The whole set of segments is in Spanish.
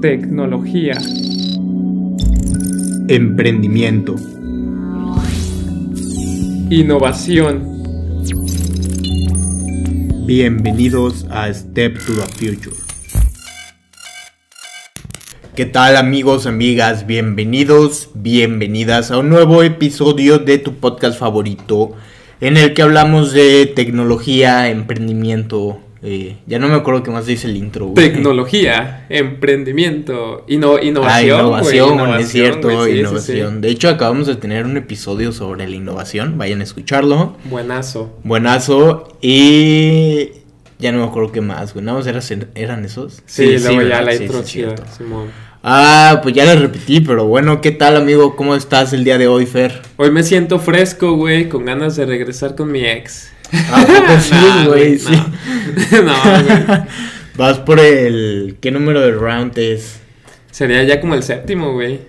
Tecnología. Emprendimiento. Innovación. Bienvenidos a Step to the Future. ¿Qué tal amigos, amigas? Bienvenidos, bienvenidas a un nuevo episodio de tu podcast favorito en el que hablamos de tecnología, emprendimiento. Eh, ya no me acuerdo qué más dice el intro. güey. Tecnología, emprendimiento, Ah, innovación. güey, innovación, es cierto, güey, sí, sí, innovación. De hecho, acabamos de tener un episodio sobre la innovación. Vayan a escucharlo. Buenazo. Buenazo. Y ya no me acuerdo qué más, güey. Nada más eran, eran esos. Sí, luego ya la Sí, intro cierto. Simón. Ah, pues ya lo repetí, pero bueno, ¿qué tal, amigo? ¿Cómo estás el día de hoy, Fer? Hoy me siento fresco, güey, con ganas de regresar con mi ex. Ah, poco sí, Nah, güey, sí. No, No, güey. Vas por el. ¿Qué número de round es? Sería ya como el séptimo, güey.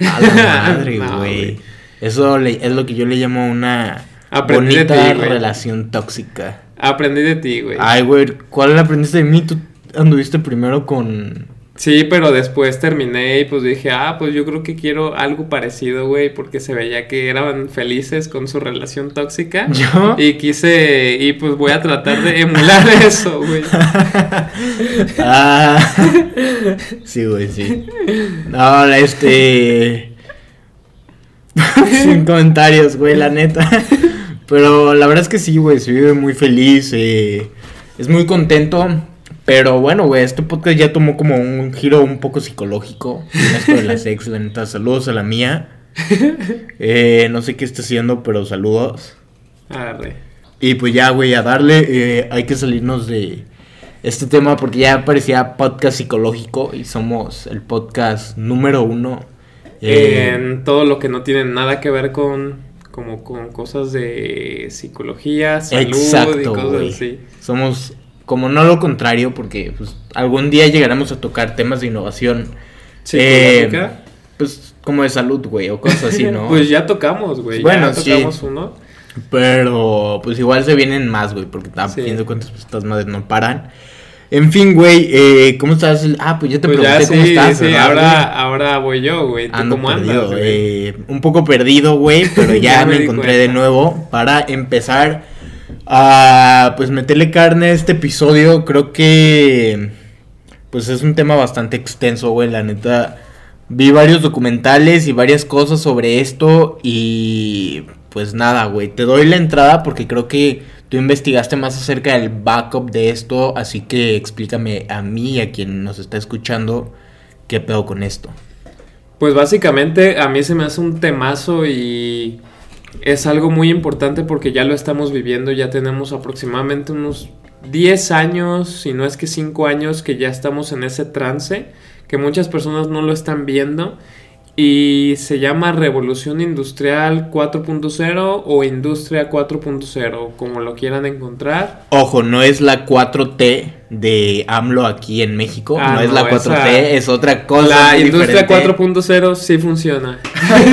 A la madre, No, güey. Eso le- es lo que yo le llamo una Aprendí de bonita güey. relación tóxica. Aprendí de ti, güey. Ay, güey, ¿cuál aprendiste de mí? Tú anduviste primero con. Sí, pero después terminé y pues dije, ah, pues yo creo que quiero algo parecido, güey, porque se veía que eran felices con su relación tóxica. ¿Yo? Y quise, y pues voy a tratar de emular eso, güey. Ah, sí, güey, sí. No, este. Sin comentarios, güey, la neta. Pero la verdad es que sí, güey, se vive muy feliz. eh, es muy contento. Pero bueno, güey, este podcast ya tomó como un giro un poco psicológico. Esto de la sex, la neta. Saludos a la mía. Eh, no sé qué está haciendo, pero saludos. Arre. Y pues ya, güey, a darle, eh, hay que salirnos de este tema porque ya parecía podcast psicológico y somos el podcast número uno. eh, En todo lo que no tiene nada que ver con, como con cosas de psicología, salud y cosas así. Somos como no lo contrario porque pues algún día llegaremos a tocar temas de innovación. ¿Psicológica? Eh, pues como de salud, güey, o cosas así, ¿no? pues ya tocamos, güey. Bueno, ya sí. tocamos uno. Pero pues igual se vienen más, güey, porque a Sí. fin de cuentas pues estas madres no paran. En fin, güey, eh, ¿cómo estás? Ah, pues ya te Pues ya pregunté sí, cómo estás, sí, ¿verdad, ahora, güey? ahora voy yo, güey. ¿Tú Ando cómo perdido, andas, güey? eh, un poco perdido, güey, pero ya, Ya me encontré cuenta. de nuevo para empezar a pues meterle carne a este episodio. Creo que pues es un tema bastante extenso, güey, la neta. Vi varios documentales y varias cosas sobre esto y pues nada, güey, te doy la entrada porque creo que tú investigaste más acerca del backup de esto, así que explícame a mí y a quien nos está escuchando qué pedo con esto. Pues básicamente a mí se me hace un temazo y es algo muy importante porque ya lo estamos viviendo, ya tenemos aproximadamente unos 10 años, si no es que 5 años que ya estamos en ese trance, que muchas personas no lo están viendo y se llama Revolución Industrial 4.0 o Industria 4.0, como lo quieran encontrar. Ojo, no es la 4T de AMLO aquí en México. Ah, no es no, la 4T, esa- es otra cosa. La Industria diferente. 4.0 sí funciona.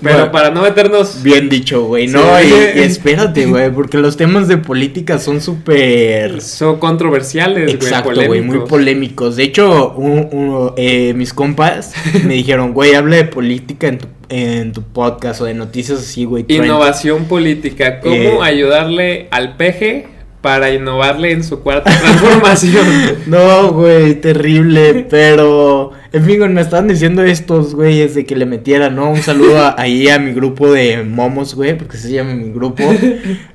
Pero Bueno. para no meternos... Bien dicho, güey. No, Sí. y, y espérate, güey, porque los temas de política son súper. Son controversiales, güey, Exacto, güey, muy polémicos. De hecho, un- un- eh, mis compas me dijeron, güey, habla de política en tu, en tu podcast o de noticias así, güey. trend". Innovación política. ¿Cómo Eh. ayudarle al peje para innovarle en su cuarta transformación? No, güey, terrible, pero en fin, me estaban diciendo estos güeyes de que le metiera, ¿no? Un saludo a- ahí a mi grupo de momos, güey, porque se llama mi grupo.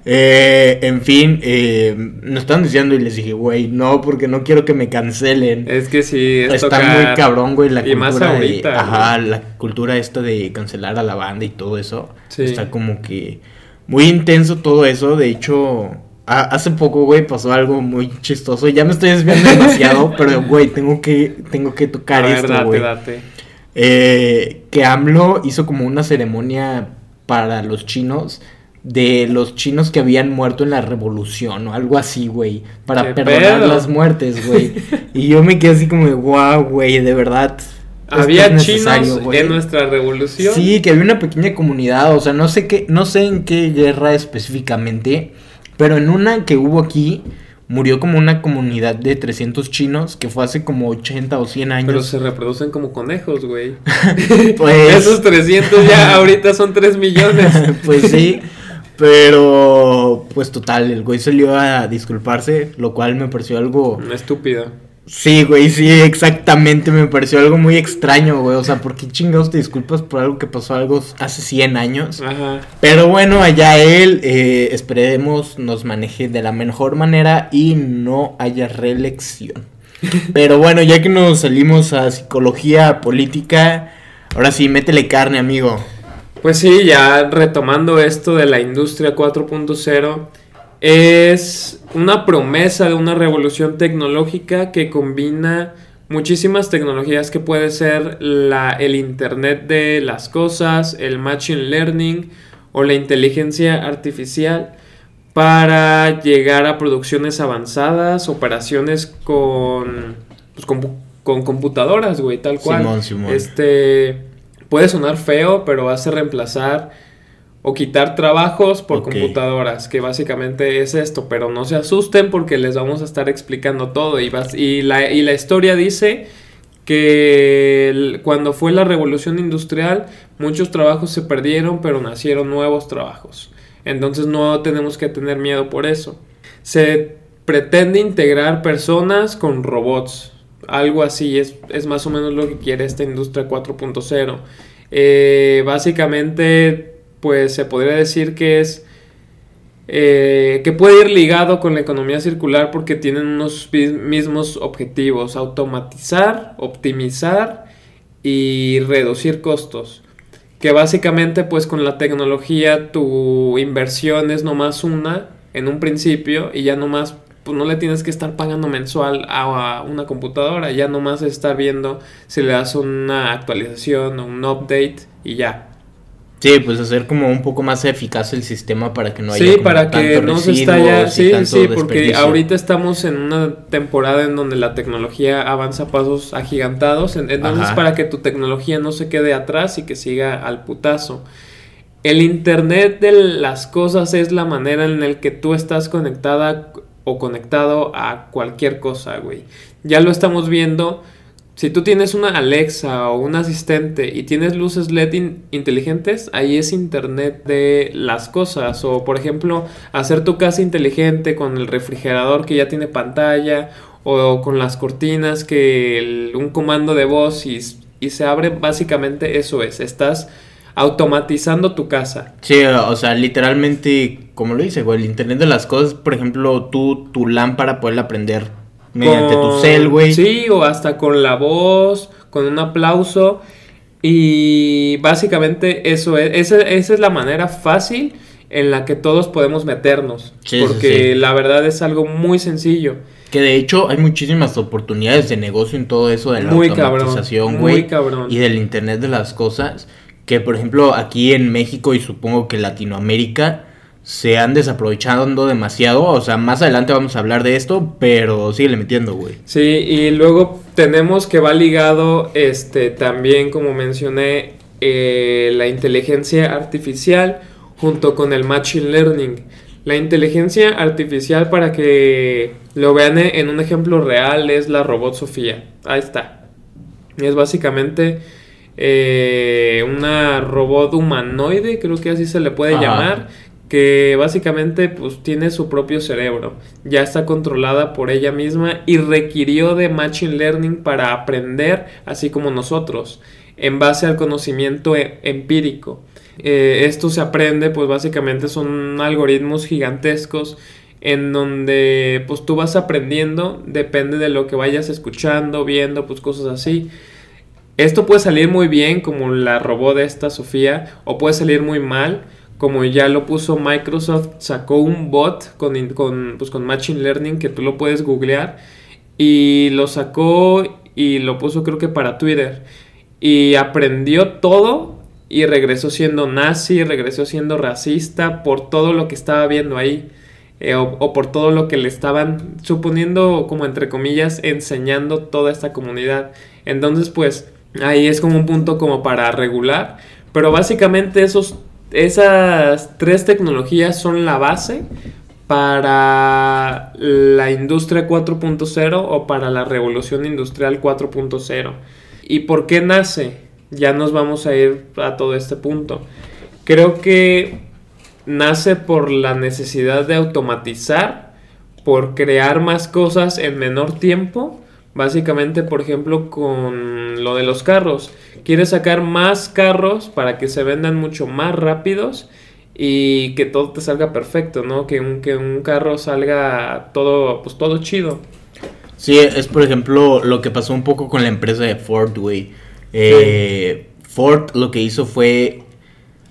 Eh, en fin, eh, me estaban diciendo y les dije, güey, no, porque no quiero que me cancelen. es que sí, es Está tocar- muy cabrón, güey, la y cultura más de, ahorita, ajá, la cultura esta de cancelar a la banda y todo eso. Sí. Está como que muy intenso todo eso, de hecho, hace poco, güey, pasó algo muy chistoso, ya me estoy desviando demasiado, pero güey, tengo que tengo que A tocar ver, esto, güey. Eh, que AMLO hizo como una ceremonia para los chinos de los chinos que habían muerto en la revolución o algo así, güey, para ¿Qué perdonar pedo? las muertes, güey. y yo me quedé así como de, wow, güey, de verdad. Había es chinos güey". en nuestra revolución. Sí, que había una pequeña comunidad, o sea, no sé qué, no sé en qué guerra específicamente, pero en una que hubo aquí, murió como una comunidad de 300 chinos que fue hace como 80 o 100 años. Pero se reproducen como conejos, güey. Pues- Esos 300 ya ahorita son 3 millones. pues sí, pero pues total, el güey salió a disculparse, lo cual me pareció algo... Estúpido. Sí, güey, sí, exactamente, me pareció algo muy extraño, güey, o sea, ¿por qué chingados te disculpas por algo que pasó algo hace 100 años? Ajá. Pero bueno, allá él, eh, esperemos nos maneje de la mejor manera y no haya reelección. Pero bueno, ya que nos salimos a psicología política, ahora sí, métele carne, amigo. Pues sí, ya retomando esto de la industria 4.0, es una promesa de una revolución tecnológica que combina muchísimas tecnologías que puede ser la, el Internet de las cosas, el Machine Learning o la inteligencia artificial para llegar a producciones avanzadas, operaciones con, pues, con, con computadoras, güey, tal cual. Simón, Simón. Este puede sonar feo, pero hace reemplazar o quitar trabajos por computadoras, que básicamente es esto, pero no se asusten porque les vamos a estar explicando todo y, vas- y, la, y la historia dice que el- cuando fue la revolución industrial muchos trabajos se perdieron, pero nacieron nuevos trabajos. Entonces no tenemos que tener miedo por eso. Se pretende integrar personas con robots. Algo así es, es más o menos lo que quiere esta industria 4.0. Eh, básicamente, pues se podría decir que es eh, que puede ir ligado con la economía circular porque tienen unos mismos objetivos, automatizar, optimizar y reducir costos. Que básicamente pues con la tecnología tu inversión es nomás una en un principio y ya nomás pues no le tienes que estar pagando mensual a, a una computadora, ya nomás estar viendo si le das una actualización o un update y ya. Sí, pues hacer como un poco más eficaz el sistema para que no haya Sí, como para que tanto no se estalla. Sí, sí, porque ahorita estamos en una temporada en donde la tecnología avanza a pasos agigantados. en- Entonces, Ajá. para que tu tecnología no se quede atrás y que siga al putazo. El Internet de las cosas es la manera en la que tú estás conectada o conectado a cualquier cosa, güey. Ya lo estamos viendo. Si tú tienes una Alexa o un asistente y tienes luces LED in- inteligentes, ahí es Internet de las cosas. O por ejemplo, hacer tu casa inteligente con el refrigerador que ya tiene pantalla o con las cortinas que un comando de voz y, se abre. Básicamente eso es. Estás automatizando tu casa. Sí, o sea, literalmente, como lo dice, güey, el internet de las cosas, por ejemplo, tú, tu lámpara poderla prender mediante tu cel, güey. Sí, o hasta con la voz, con un aplauso. Y básicamente eso es, esa, esa es la manera fácil en la que todos podemos meternos. Sí, porque sí. la verdad es algo muy sencillo. Que de hecho hay muchísimas oportunidades de negocio en todo eso de la Muy automatización, muy güey. cabrón. Y del internet de las cosas. Que por ejemplo aquí en México y supongo que Latinoamérica se han desaprovechando demasiado. O sea, más adelante vamos a hablar de esto, pero síguele metiendo, güey. Sí, y luego tenemos que va ligado este también, como mencioné, eh, la inteligencia artificial junto con el machine learning. La inteligencia artificial, para que lo vean e- en un ejemplo real, es la robot Sofía. Ahí está. Es básicamente eh, una robot humanoide, creo que así se le puede Ajá. llamar, que básicamente pues tiene su propio cerebro, ya está controlada por ella misma y requirió de machine learning para aprender, así como nosotros, en base al conocimiento e- empírico. Eh, esto se aprende, pues básicamente son algoritmos gigantescos en donde pues tú vas aprendiendo, depende de lo que vayas escuchando, viendo, pues cosas así. Esto puede salir muy bien, como la robó de esta Sofía, o puede salir muy mal, como ya lo puso Microsoft, sacó un bot con, con, pues, con Machine Learning que tú lo puedes googlear, y lo sacó y lo puso creo que para Twitter, y aprendió todo y regresó siendo nazi, regresó siendo racista por todo lo que estaba viendo ahí. eh, o, o por todo lo que le estaban suponiendo, como entre comillas, enseñando toda esta comunidad. Entonces, pues, ahí es como un punto como para regular. Pero básicamente esos, esas tres tecnologías son la base para la industria 4.0 o para la revolución industrial 4.0. ¿Y por qué nace? Ya nos vamos a ir a todo este punto. Creo que nace por la necesidad de automatizar, por crear más cosas en menor tiempo. Básicamente, por ejemplo, con lo de los carros. Quiere sacar más carros para que se vendan mucho más rápidos y que todo te salga perfecto, ¿no? Que un, que un carro salga todo, pues todo chido. Sí, es por ejemplo lo que pasó un poco con la empresa de Ford, güey. Eh, Ford lo que hizo fue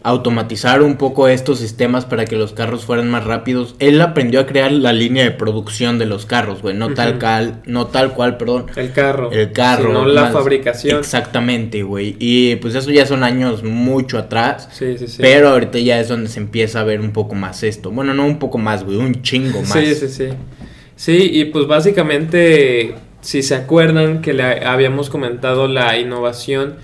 automatizar un poco estos sistemas para que los carros fueran más rápidos. Él aprendió a crear la línea de producción de los carros, güey, no tal cual, no tal cual, perdón. El carro. El carro. no la fabricación. Exactamente, güey. Y pues eso ya son años mucho atrás. Sí, sí, sí. Pero ahorita ya es donde se empieza a ver un poco más esto. Bueno, no un poco más, güey, un chingo más. Sí, sí, sí. Sí, y pues básicamente, si se acuerdan que le habíamos comentado la innovación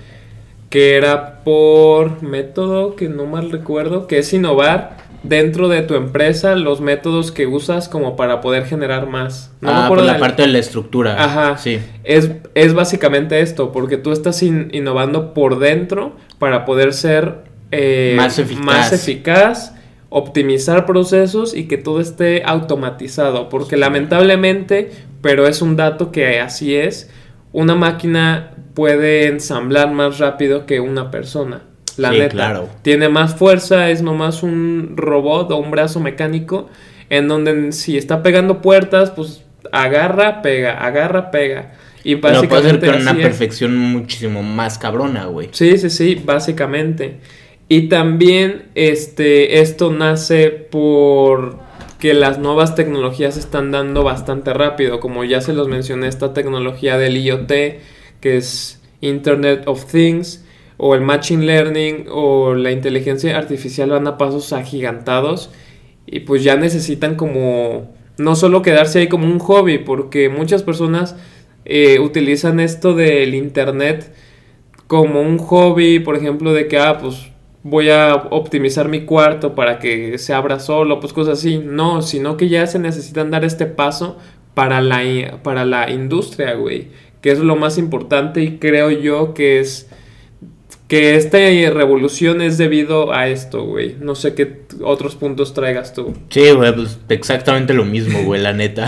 que era por método que no mal recuerdo, que es innovar dentro de tu empresa los métodos que usas como para poder generar más. No ah, por la parte de la estructura. Ajá. Sí. Es, es básicamente esto, porque tú estás innovando por dentro para poder ser eh, más, eficaz. más eficaz, optimizar procesos y que todo esté automatizado. Porque lamentablemente, pero es un dato que así es, una máquina puede ensamblar más rápido que una persona. La neta. Claro. Tiene más fuerza, es nomás un robot o un brazo mecánico en donde si está pegando puertas, pues agarra, pega, agarra, pega. Y básicamente Pero puede ser con una perfección muchísimo más cabrona, güey. Sí, sí, sí, básicamente. Y también este esto nace por que las nuevas tecnologías están dando bastante rápido, como ya se los mencioné, esta tecnología del IoT, que es Internet of Things, o el Machine Learning, o la inteligencia artificial van a pasos agigantados, y pues ya necesitan como no solo quedarse ahí como un hobby, porque muchas personas eh, utilizan esto del Internet como un hobby, por ejemplo, de que, ah, pues voy a optimizar mi cuarto para que se abra solo, pues cosas así. No, sino que ya se necesitan dar este paso para la, para la industria, güey. Que es lo más importante y creo yo que es que esta revolución es debido a esto, güey. No sé qué otros puntos traigas tú. Sí, güey, pues exactamente lo mismo, güey, la neta.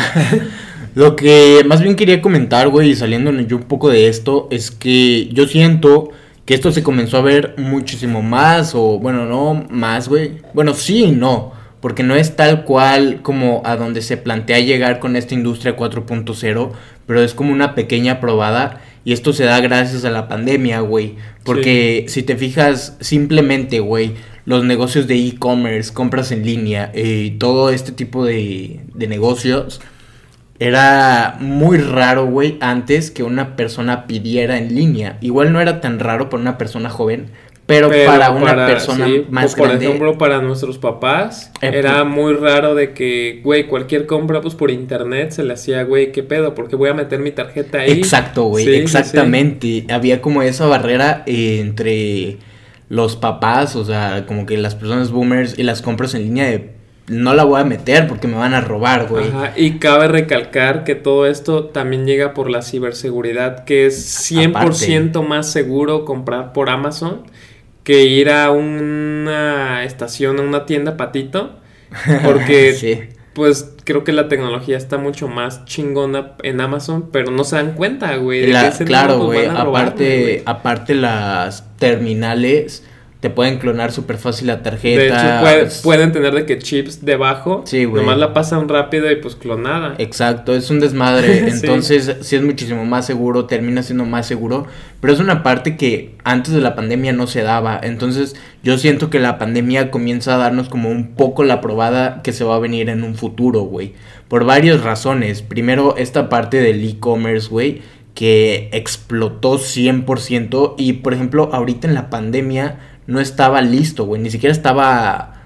lo que más bien quería comentar, güey, y saliendo yo un poco de esto, es que yo siento que esto se comenzó a ver muchísimo más, o bueno, no más, güey. Bueno, sí y no, porque no es tal cual como a donde se plantea llegar con esta industria 4.0, pero es como una pequeña probada. Y esto se da gracias a la pandemia, güey. Porque si te fijas, simplemente, güey, los negocios de e-commerce, compras en línea, eh, todo este tipo de, de negocios era muy raro, güey, antes que una persona pidiera en línea. Igual no era tan raro para una persona joven, pero, para una persona más por grande. Por ejemplo, para nuestros papás, eh, era pues muy raro de que, güey, cualquier compra, pues por internet se le hacía, güey, ¿qué pedo? Porque voy a meter mi tarjeta ahí. Exacto, güey, exactamente. Había como esa barrera entre los papás, o sea, como que las personas boomers y las compras en línea de no la voy a meter porque me van a robar, güey. Ajá, y cabe recalcar que todo esto también llega por la ciberseguridad, que es 100% más seguro comprar por Amazon que ir a una estación, a una tienda patito, porque pues creo que la tecnología está mucho más chingona en Amazon, pero no se dan cuenta, güey. claro, güey, aparte, aparte las terminales te pueden clonar súper fácil la tarjeta. De hecho, pueden tener de que chips debajo. Sí, güey. Nomás la pasan rápido y pues clonada. Exacto, es un desmadre. Entonces, sí. es muchísimo más seguro, termina siendo más seguro. Pero es una parte que antes de la pandemia no se daba. Entonces, yo siento que la pandemia comienza a darnos como un poco la probada que se va a venir en un futuro, güey. Por varias razones. Primero, esta parte del e-commerce, güey que explotó 100% y por ejemplo ahorita en la pandemia no estaba listo, güey. Ni siquiera estaba...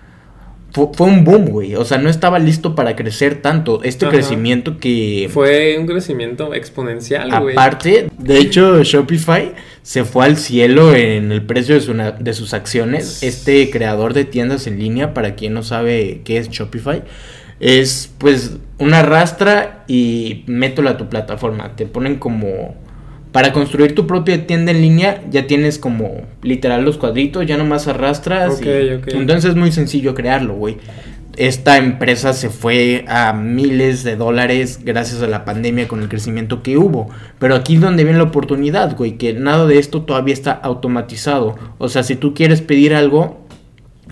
Fue, un boom, güey. O sea, no estaba listo para crecer tanto. Este crecimiento que... Fue un crecimiento exponencial, güey. Aparte, de hecho, Shopify se fue al cielo en el precio de, de sus acciones. Este creador de tiendas en línea, para quien no sabe qué es Shopify, es pues una rastra y mételo a tu plataforma. Te ponen como para construir tu propia tienda en línea ya tienes como literal los cuadritos, ya nomás arrastras. y, Entonces es muy sencillo crearlo, güey. Esta empresa se fue a miles de dólares gracias a la pandemia con el crecimiento que hubo. Pero aquí es donde viene la oportunidad, güey, que nada de esto todavía está automatizado. O sea, si tú quieres pedir algo,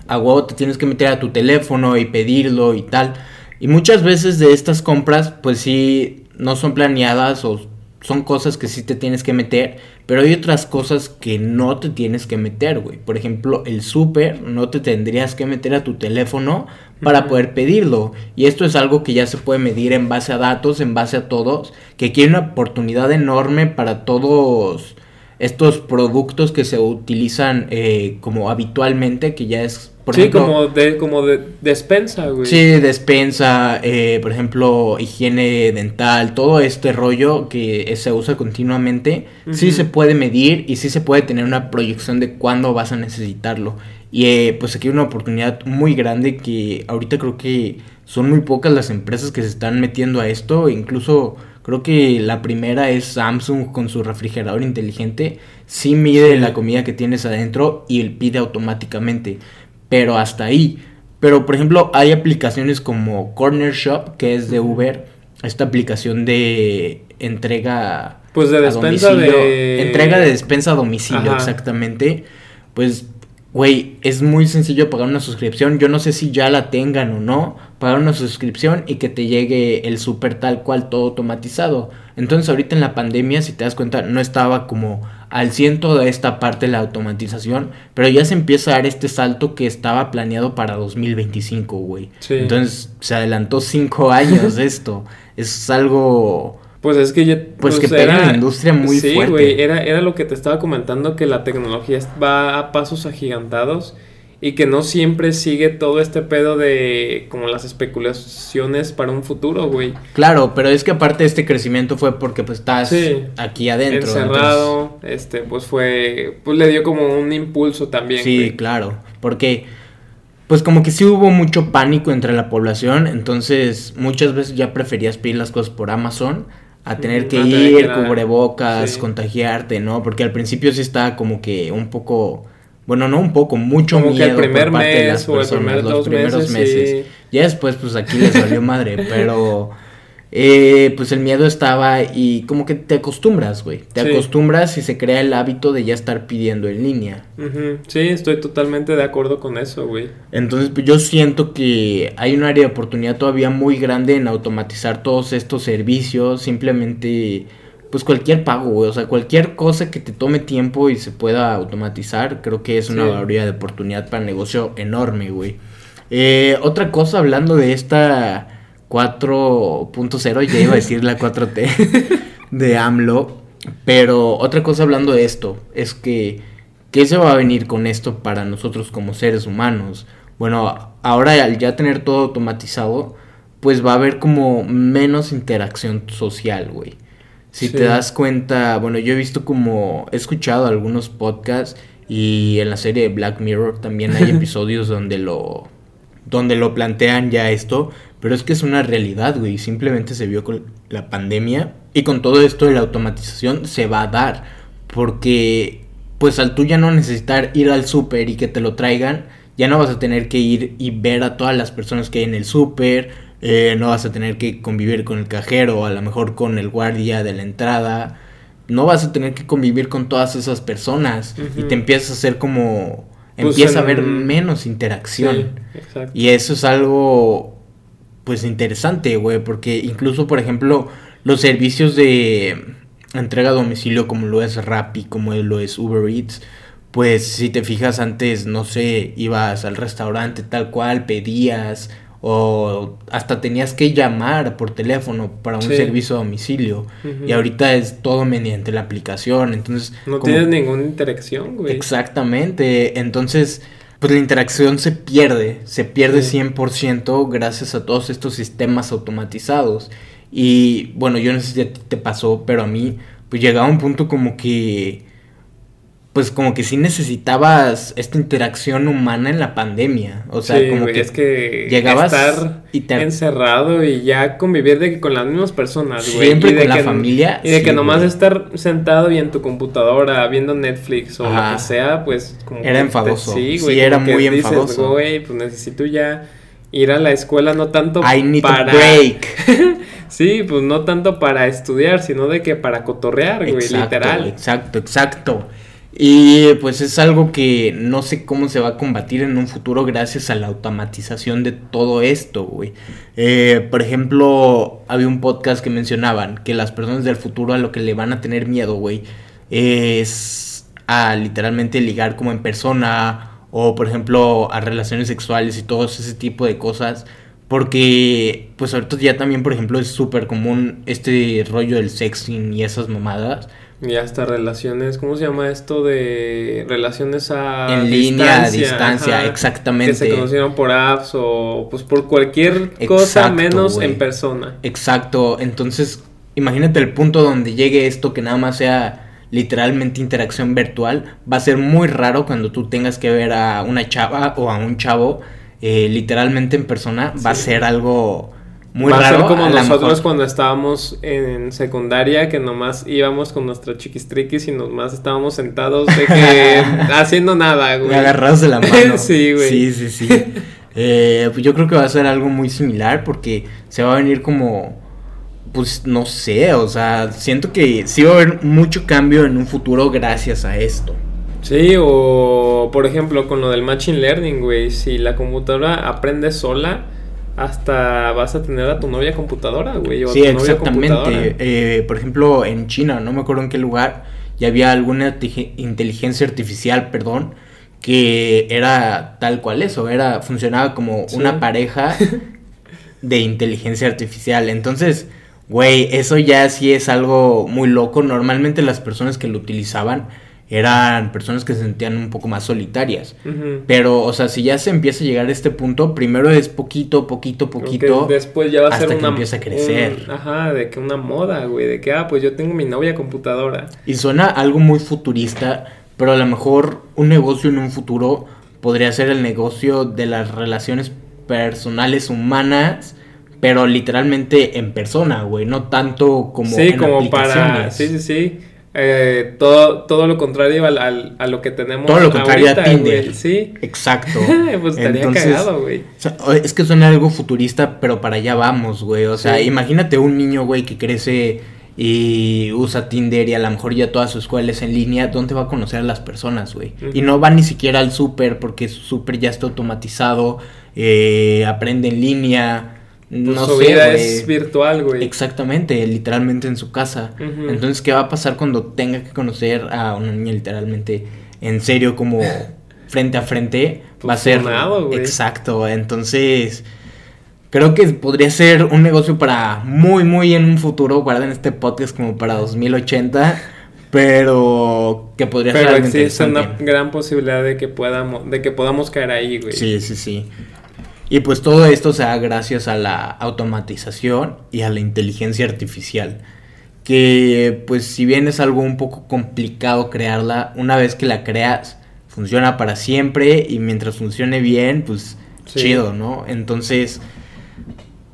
a huevo te tienes que meter a tu teléfono y pedirlo y tal. Y muchas veces de estas compras, pues sí, no son planeadas o son cosas que sí te tienes que meter, pero hay otras cosas que no te tienes que meter, güey. Por ejemplo, el súper no te tendrías que meter a tu teléfono para poder pedirlo. Y esto es algo que ya se puede medir en base a datos, en base a todos, que quiere una oportunidad enorme para todos estos productos que se utilizan eh, como habitualmente, que ya es sí, como de, como de despensa, güey. Sí, despensa, eh, por ejemplo, higiene dental, todo este rollo que se usa continuamente, sí se puede medir y sí se puede tener una proyección de cuándo vas a necesitarlo. Y eh, pues aquí hay una oportunidad muy grande que ahorita creo que son muy pocas las empresas que se están metiendo a esto, incluso creo que la primera es Samsung con su refrigerador inteligente, sí mide la comida que tienes adentro y pide automáticamente pero hasta ahí. Pero por ejemplo, hay aplicaciones como Corner Shop, que es de Uber, esta aplicación de entrega pues de despensa de entrega de despensa a domicilio, exactamente. Pues güey, es muy sencillo pagar una suscripción. Yo no sé si ya la tengan o no. Pagar una suscripción y que te llegue el súper tal cual, todo automatizado. Entonces, ahorita en la pandemia, si te das cuenta, no estaba como al ciento de esta parte de la automatización, pero ya se empieza a dar este salto que estaba planeado para 2025, güey. Entonces, se adelantó cinco años esto. Es algo pues es que ya. Pues, que pega era, la industria muy sí, fuerte. güey. Era, era lo que te estaba comentando: que la tecnología va a pasos agigantados y que no siempre sigue todo este pedo de como las especulaciones para un futuro, güey. Claro, pero es que aparte este crecimiento fue porque pues estás aquí adentro. Encerrado, este, pues fue, pues le dio como un impulso también. Sí, claro, porque pues como que sí hubo mucho pánico entre la población, entonces muchas veces ya preferías pedir las cosas por Amazon a tener que ir, cubrebocas, contagiarte, ¿no? Porque al principio sí estaba como que un poco, bueno, no un poco, mucho como miedo que el primer por parte mes de las personas, los primeros meses. Ya después, pues aquí les salió madre, pero eh, pues el miedo estaba y como que te acostumbras, güey. Te acostumbras y se crea el hábito de ya estar pidiendo en línea. Sí, estoy totalmente de acuerdo con eso, güey. Entonces pues, yo siento que hay un área de oportunidad todavía muy grande en automatizar todos estos servicios. Simplemente, pues cualquier pago, güey. O sea, cualquier cosa que te tome tiempo y se pueda automatizar, creo que es una área de oportunidad para negocio enorme, güey. Eh, otra cosa hablando de esta 4.0, ya iba a decir la 4T de AMLO. Pero otra cosa hablando de esto es que, ¿qué se va a venir con esto para nosotros como seres humanos? Bueno, ahora al ya tener todo automatizado, pues va a haber como menos interacción social, güey. Si te das cuenta, bueno, yo he visto como, he escuchado algunos podcasts y en la serie de Black Mirror también hay episodios donde lo, donde lo plantean ya esto, pero es que es una realidad, güey. Simplemente se vio con la pandemia y con todo esto de la automatización se va a dar. Porque, pues al tú ya no necesitar ir al súper y que te lo traigan, ya no vas a tener que ir y ver a todas las personas que hay en el súper. Eh, no vas a tener que convivir con el cajero, a lo mejor con el guardia de la entrada. No vas a tener que convivir con todas esas personas. Y te empiezas a hacer como. Pues empieza a haber menos interacción. y eso es algo pues interesante, güey, porque incluso, por ejemplo, los servicios de entrega a domicilio como lo es Rappi, como lo es Uber Eats, pues si te fijas antes, no sé, ibas al restaurante tal cual, pedías o hasta tenías que llamar por teléfono para un servicio a domicilio. Y ahorita es todo mediante la aplicación, entonces no tienes ninguna interacción, güey. Exactamente, entonces pues la interacción se pierde, se pierde 100% gracias a todos estos sistemas automatizados. Y bueno, yo no sé si a ti te pasó, pero a mí, pues llegaba un punto como que pues como que sí necesitabas esta interacción humana en la pandemia. O sea, Sí, como güey, que es que llegabas estar y te- encerrado y ya convivir de que con las mismas personas, güey. Siempre y de con la que- familia, Y de que sí, nomás güey. estar sentado y en tu computadora viendo Netflix o Ajá. lo que sea, pues como Era te- enfadoso. sí, Sí, güey. era como que muy dices, enfadoso. Güey, pues necesito ya ir a la escuela, no tanto I need para... a break. Sí, pues no tanto para estudiar, sino de que para cotorrear, güey, Exacto, literal. Exacto, exacto. Y pues es algo que no sé cómo se va a combatir en un futuro gracias a la automatización de todo esto, güey. Eh, por ejemplo, había un podcast que mencionaban que las personas del futuro a lo que le van a tener miedo, güey, es a literalmente ligar como en persona o por ejemplo a relaciones sexuales y todo ese tipo de cosas. Porque, pues ahorita ya también, por ejemplo, es súper común este rollo del sexting y esas mamadas. Y hasta relaciones, ¿cómo se llama esto de relaciones a en línea, a distancia, Ajá, exactamente. Que se conocieron por apps o pues por cualquier cosa Exacto, menos en persona. Exacto, entonces imagínate el punto donde llegue esto que nada más sea literalmente interacción virtual. Va a ser muy raro cuando tú tengas que ver a una chava o a un chavo eh, literalmente en persona. Va a ser algo muy Va a raro. ser como a nosotros cuando estábamos en secundaria, que nomás íbamos con nuestra chiquistriquis y nomás estábamos sentados de que haciendo nada, güey. agarrados de la mano. Sí, güey. Sí, sí, sí. Eh, pues yo creo que va a ser algo muy similar porque se va a venir como, pues no sé, o sea, siento que sí va a haber mucho cambio en un futuro gracias a esto. Sí, o por ejemplo con lo del Machine Learning, güey, si la computadora aprende sola, hasta vas a tener a tu novia computadora, güey, o a Sí, tu novia computadora. exactamente. Eh, por ejemplo, en China, no me acuerdo en qué lugar, ya había alguna inteligencia artificial, perdón, que era tal cual eso, era funcionaba como Sí. una pareja de inteligencia artificial. Entonces, güey, eso ya sí es algo muy loco. Normalmente las personas que lo utilizaban eran personas que se sentían un poco más solitarias. Pero, o sea, si ya se empieza a llegar a este punto, primero es poquito, poquito, poquito. después ya va a hasta ser que una empieza a crecer. un- ajá, de que una moda, güey, de que ah, pues yo tengo mi novia computadora. Y suena algo muy futurista, pero a lo mejor un negocio en un futuro podría ser el negocio de las relaciones personales humanas, pero literalmente en persona, güey, no tanto como sí, en como para sí, sí, sí. Eh, todo, todo lo contrario al, al- a lo que tenemos Todo lo contrario a ahorita, Tinder. güey, Sí. Exacto. pues estaría Entonces, cagado, güey. o sea, o- es que suena algo futurista, pero para allá vamos, güey. O sea, Sí. imagínate un niño, güey, que crece y usa Tinder y a lo mejor ya toda su escuela es en línea, ¿dónde va a conocer a las personas, güey? Y no va ni siquiera al súper porque su súper ya está automatizado, eh, aprende en línea, no su sé, vida es virtual, güey. Exactamente, literalmente en su casa. Entonces, ¿qué va a pasar cuando tenga que conocer a una niña literalmente en serio, como frente a frente? Va a ser exacto. Entonces, creo que podría ser un negocio para muy, muy en un futuro. Guarden este podcast como para 2080, pero que podría ser algo existe una gran posibilidad de que podamos, de que podamos caer ahí, güey. Sí, sí, sí. Y pues todo esto se da gracias a la automatización y a la inteligencia artificial. Que pues si bien es algo un poco complicado crearla, una vez que la creas, funciona para siempre y mientras funcione bien, pues Sí. chido, ¿no? Entonces,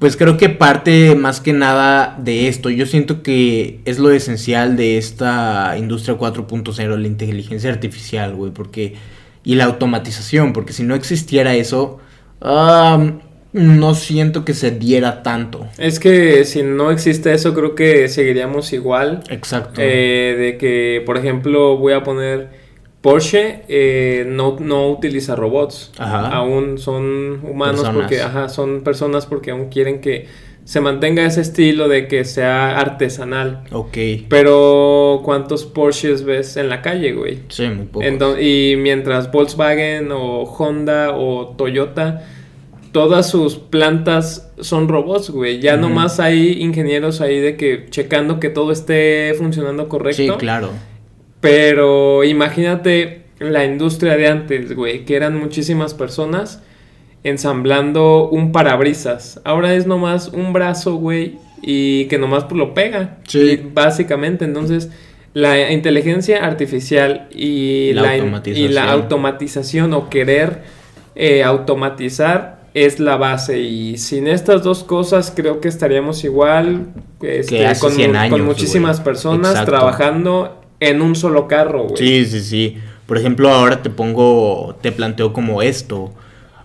pues creo que parte más que nada de esto, yo siento que es lo esencial de esta industria 4.0, la inteligencia artificial, güey, porque y la automatización, porque si no existiera eso, ah, no siento que se diera tanto. Es que si no existe eso, creo que seguiríamos igual. Exacto. Eh, de que, por ejemplo, voy a poner Porsche eh, no, no utiliza robots. Ajá. Aún son humanos Personas. porque, ajá, son personas porque aún quieren que se mantenga ese estilo de que sea artesanal. ok. Pero ¿cuántos Porsches ves en la calle, güey? Sí, muy poco. Ento- y mientras Volkswagen o Honda o Toyota, todas sus plantas son robots, güey. Ya Ujú. nomás hay ingenieros ahí de que checando que todo esté funcionando correcto. Sí, claro. Pero imagínate la industria de antes, güey, que eran muchísimas personas ensamblando un parabrisas. Ahora es nomás un brazo, güey, y que nomás pues, lo pega. Sí. Básicamente, entonces la inteligencia artificial y La la, y automatización. la automatización o querer eh, automatizar es la base y sin estas dos cosas creo que estaríamos igual este, hace con, 100 mu- años, con muchísimas güey. personas Exacto. trabajando en un solo carro, güey. Sí, sí, sí. Por ejemplo, ahora te pongo, te planteo como esto.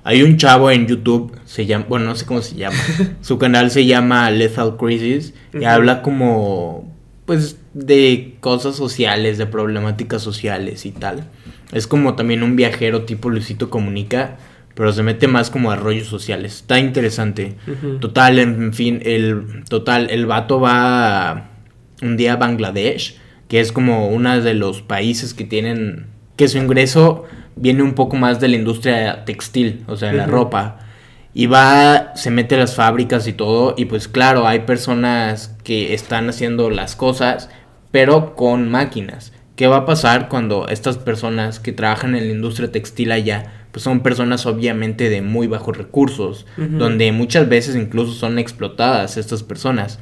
Hay un chavo en YouTube, se llama, bueno, no sé cómo se llama. Su canal se llama Lethal Crisis y habla como, pues, de cosas sociales, de problemáticas sociales y tal. Es como también un viajero tipo Luisito Comunica, pero se mete más como a rollos sociales. Está interesante. Total, en fin, el total, el vato va un día a Bangladesh, que es como uno de los países que tienen, que su ingreso viene un poco más de la industria textil, o sea, la Ujú. ropa. Y va, se mete a las fábricas y todo, y pues claro, hay personas que están haciendo las cosas, pero con máquinas. ¿Qué va a pasar cuando estas personas que trabajan en la industria textil allá, pues son personas obviamente de muy bajos recursos, donde muchas veces incluso son explotadas estas personas,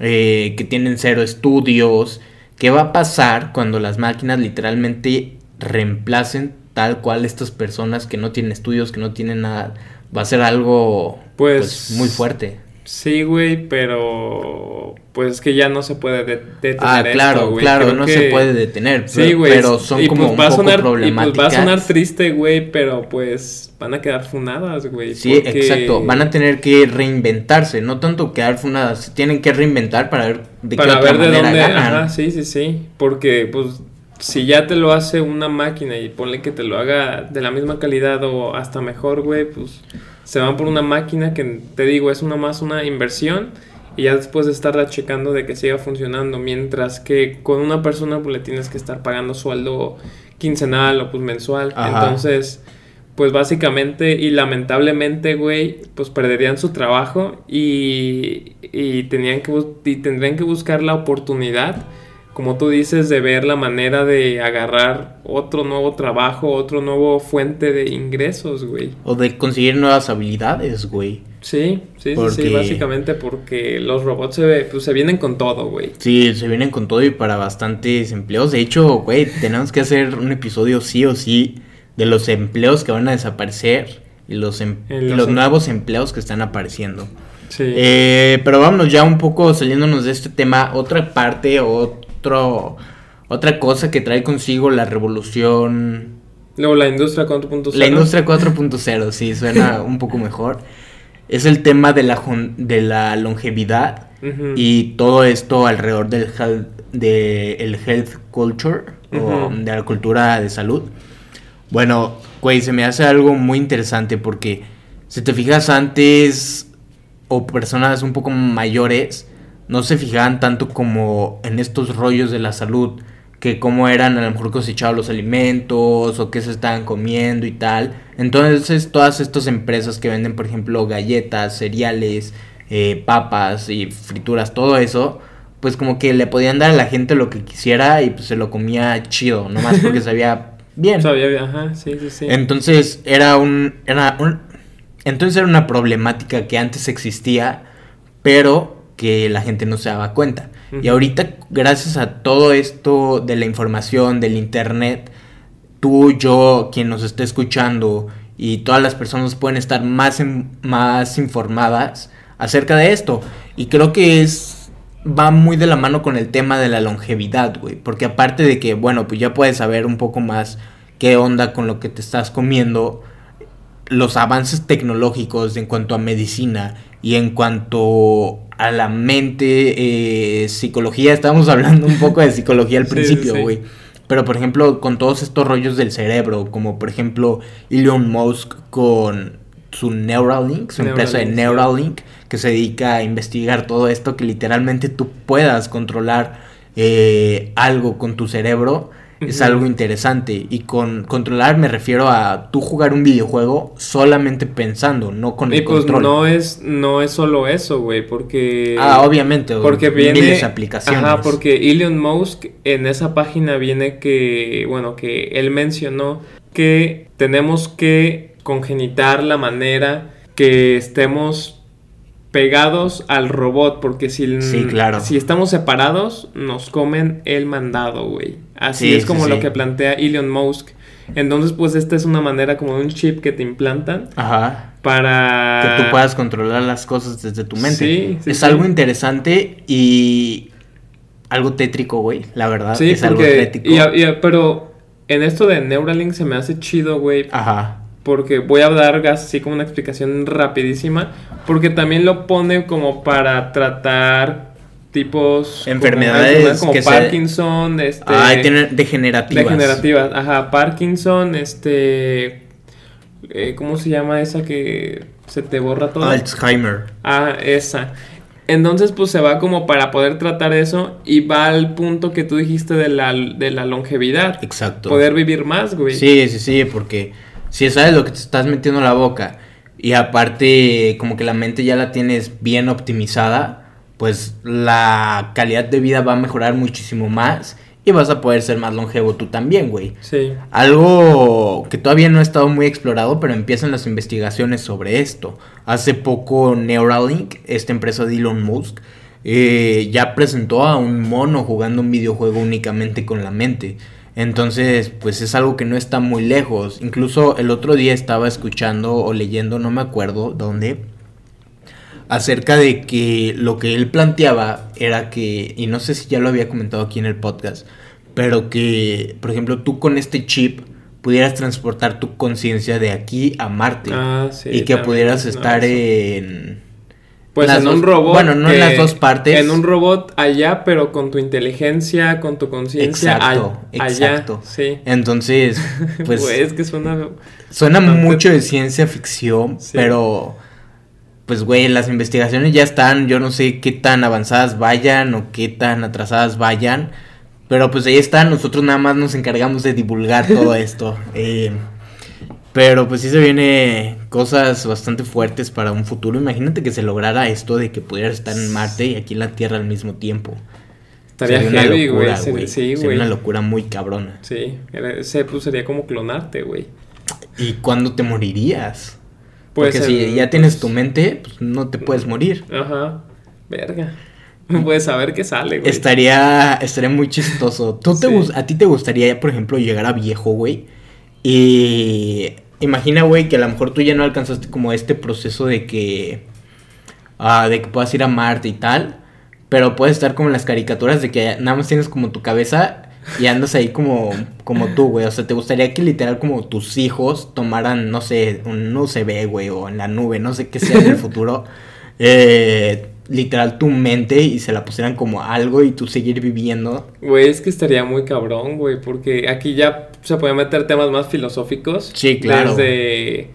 eh, que tienen cero estudios? ¿Qué va a pasar cuando las máquinas literalmente reemplacen tal cual estas personas que no tienen estudios, que no tienen nada? Va a ser algo Pues- pues, muy fuerte. Sí, güey, pero pues es que ya no se puede de- detener Ah, claro, esto, güey. claro, Creo no que- se puede detener, Sí, pero, güey. pero son y como pues va un poco sonar, y problemáticas. pues va a sonar triste, güey, pero pues van a quedar funadas, güey. Sí, porque- exacto. Van a tener que reinventarse, no tanto quedar funadas, tienen que reinventar para ver de para qué otra ver de manera dónde, ganan. ajá, sí, sí, sí, porque pues si ya te lo hace una máquina y ponle que te lo haga de la misma calidad o hasta mejor, güey, pues se van por una máquina que te digo es una más una inversión y ya después de estarla checando de que siga funcionando, mientras que con una persona pues le tienes que estar pagando sueldo quincenal o pues mensual, Ajá. entonces pues básicamente y lamentablemente, güey, pues perderían su trabajo y, y tenían que y tendrían que buscar la oportunidad, como tú dices, de ver la manera de agarrar otro nuevo trabajo, otro nuevo fuente de ingresos, güey. O de conseguir nuevas habilidades, güey. Sí, sí, sí, Porque- sí, básicamente porque los robots se, pues, se vienen con todo, güey. Sí, se vienen con todo y para bastantes empleos. De hecho, güey, tenemos que hacer un episodio sí o sí de los empleos que van a desaparecer y los, em- Y y los em- nuevos empleos que están apareciendo. Sí. Eh, pero vámonos ya un poco saliéndonos de este tema. Otra parte, otro, otra cosa que trae consigo la revolución. Luego la industria 4.0. La industria 4.0, sí, suena un poco mejor. Es el tema de la, de la longevidad Ujú. y todo esto alrededor del health, de el health culture o Ujú. de la cultura de salud. Bueno, güey, se me hace algo muy interesante porque si te fijas antes o personas un poco mayores no se fijaban tanto como en estos rollos de la salud, que cómo eran a lo mejor cosechados los alimentos o qué se estaban comiendo y tal. Entonces todas estas empresas que venden, por ejemplo, galletas, cereales, eh, papas y frituras, todo eso, pues como que le podían dar a la gente lo que quisiera y pues se lo comía chido, nomás porque sabía bien. Sabía, ajá, sí, sí, sí. Entonces era un, era un, entonces era una problemática que antes existía, pero que la gente no se daba cuenta. Y ahorita, gracias a todo esto de la información, del internet, tú, yo, quien nos esté escuchando y todas las personas pueden estar más, en- más informadas acerca de esto. Y creo que es va muy de la mano con el tema de la longevidad, güey. Porque aparte de que, bueno, pues ya puedes saber un poco más qué onda con lo que te estás comiendo, los avances tecnológicos en cuanto a medicina y en cuanto a la mente, eh, psicología, estábamos hablando un poco de psicología al principio, sí. güey. Pero por ejemplo, con todos estos rollos del cerebro, como por ejemplo Elon Musk con su Neuralink, su empresa de Neuralink, Neuralink, que se dedica a investigar todo esto, que literalmente tú puedas controlar eh, algo con tu cerebro, es algo interesante. Y con controlar me refiero a tú jugar un videojuego solamente pensando, no con Y el pues control. no es, no es solo eso, güey, porque... Ah, obviamente, Porque viene... miles de aplicaciones. Ajá, porque Elon Musk en esa página viene que, bueno, que él mencionó que tenemos que congenitar la manera que estemos pegados al robot, porque si, Sí, claro. si estamos separados, nos comen el mandado, güey. Así Sí, es como sí. lo que plantea Elon Musk. Entonces, pues esta es una manera como de un chip que te implantan Ajá. para... Que tú puedas controlar las cosas desde tu mente. Sí, sí, es algo interesante y algo tétrico, güey. La verdad, Sí, es algo tétrico. y pero en esto de Neuralink se me hace chido, güey, Ajá. Porque voy a dar así como una explicación rapidísima, porque también lo pone como para tratar tipos Enfermedades como, que Parkinson, este Ay, tiene degenerativas. degenerativas, ajá, Parkinson, este eh, ¿cómo se llama esa que se te borra todo? Alzheimer. Ah, esa. Entonces, pues se va como para poder tratar eso y va al punto que tú dijiste de la, de la longevidad. Exacto. Poder vivir más, güey. Sí, sí, sí, porque si sabes lo que te estás metiendo en la boca y aparte como que la mente ya la tienes bien optimizada, pues la calidad de vida va a mejorar muchísimo más y vas a poder ser más longevo tú también, güey. Sí. Algo que todavía no ha estado muy explorado, pero empiezan las investigaciones sobre esto. Hace poco Neuralink, esta empresa de Elon Musk, eh, ya presentó a un mono jugando un videojuego únicamente con la mente. Entonces, pues es algo que no está muy lejos. Incluso el otro día estaba escuchando o leyendo, no me acuerdo dónde, acerca de que lo que él planteaba era que, y no sé si ya lo había comentado aquí en el podcast, pero que, por ejemplo, tú con este chip pudieras transportar tu conciencia de aquí a Marte Ah, sí. y que también pudieras estar en... Pues las en un robot. bueno, no en que- las dos partes. En un robot allá, pero con tu inteligencia, con tu conciencia Exacto, allá. exacto. Sí. Entonces, pues es que suena. suena mucho de ciencia ficción, Sí. pero pues güey, las investigaciones ya están, yo no sé qué tan avanzadas vayan o qué tan atrasadas vayan, pero pues ahí están, nosotros nada más nos encargamos de divulgar todo esto. eh, pero pues sí se viene cosas bastante fuertes para un futuro. Imagínate que se lograra esto de que pudieras estar en Marte y aquí en la Tierra al mismo tiempo. Estaría Sería heavy, güey. Sería-. Sí, Sería una locura muy cabrona. Sí. Ese pues, sería como clonarte, güey. ¿Y cuándo te morirías? Pues Porque si ya tienes tu mente, pues no te puedes morir. Ajá. Verga. Puedes saber qué sale, güey. Estaría, estaría muy chistoso. ¿Tú te Sí. ¿A ti te gustaría, por ejemplo, llegar a viejo, güey? Y imagina, güey, que a lo mejor tú ya no alcanzaste como este proceso de que... ah, de que puedas ir a Marte y tal. Pero puedes estar como en las caricaturas de que nada más tienes como tu cabeza y andas ahí como, como tú, güey. O sea, ¿te gustaría que literal como tus hijos tomaran, no sé, un UCB, güey, o en la nube, no sé qué sea en el futuro? eh, literal tu mente y se la pusieran como algo y tú seguir viviendo. Güey, es que estaría muy cabrón, güey, porque aquí ya se pueden meter temas más filosóficos. Sí, claro. Desde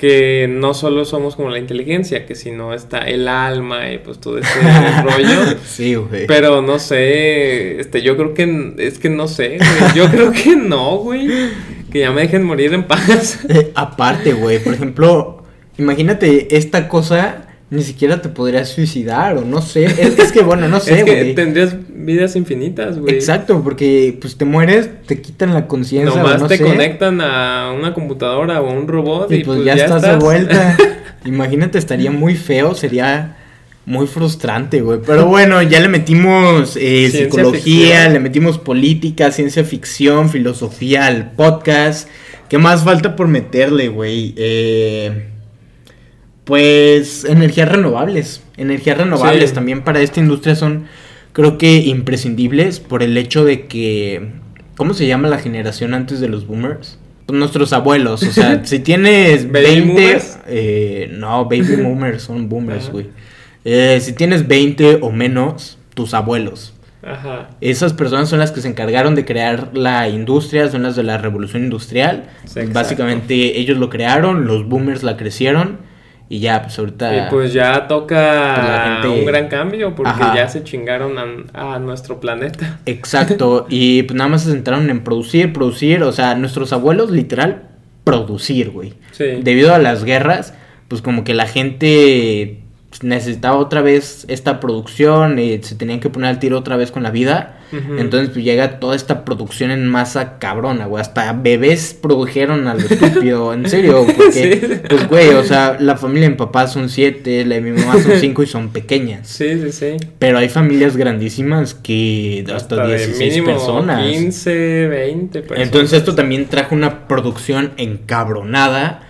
que no solo somos como la inteligencia, que si no está el alma y pues todo ese rollo. Sí, güey. Pero no sé, este, yo creo que, es que no sé, güey. Yo creo que no, güey. Que ya me dejen morir en paz. Eh, aparte, güey, por ejemplo, imagínate esta cosa, ni siquiera te podrías suicidar o no sé. Es, es que, bueno, no sé, es que tendrías vidas infinitas, güey. Exacto, porque pues te mueres, te quitan la conciencia. o Nomás no te sé, conectan a una computadora o a un robot y, Y pues, ya, estás, de vuelta. Imagínate, estaría muy feo, sería muy frustrante, güey. Pero bueno, ya le metimos eh, psicología, ficción. le metimos política, ciencia ficción, filosofía al podcast. ¿Qué más falta por meterle, güey? Eh, pues energías renovables. Energías renovables Sí. también para esta industria son, creo que, imprescindibles por el hecho de que... ¿Cómo se llama la generación antes de los boomers? Pues nuestros abuelos, o sea, si tienes ¿Baby 20... boomers? eh, no, baby boomers son boomers, güey. Eh, si tienes 20 o menos, tus abuelos. Ajá. Esas personas son las que se encargaron de crear la industria, son las de la revolución industrial. Sí. Básicamente ellos lo crearon, los boomers la crecieron y ya, pues ahorita... Y pues ya toca Pues gente- un gran cambio porque Ajá. ya se chingaron a, a nuestro planeta. Exacto, y pues nada más se centraron en producir, producir, o sea, nuestros abuelos literal producir, güey. Sí. Debido a las guerras, pues como que la gente necesitaba otra vez esta producción, y se tenían que poner al tiro otra vez con la vida. Entonces pues llega toda esta producción en masa cabrona, güey. Hasta bebés produjeron a lo estúpido, en serio. Porque, Sí. pues, güey, o sea, la familia de mi papá son siete, la de mi mamá son cinco y son pequeñas. Sí, sí, sí. Pero hay familias grandísimas que hasta, de 16 mínimo personas. 15, 20 personas. Entonces esto también trajo una producción encabronada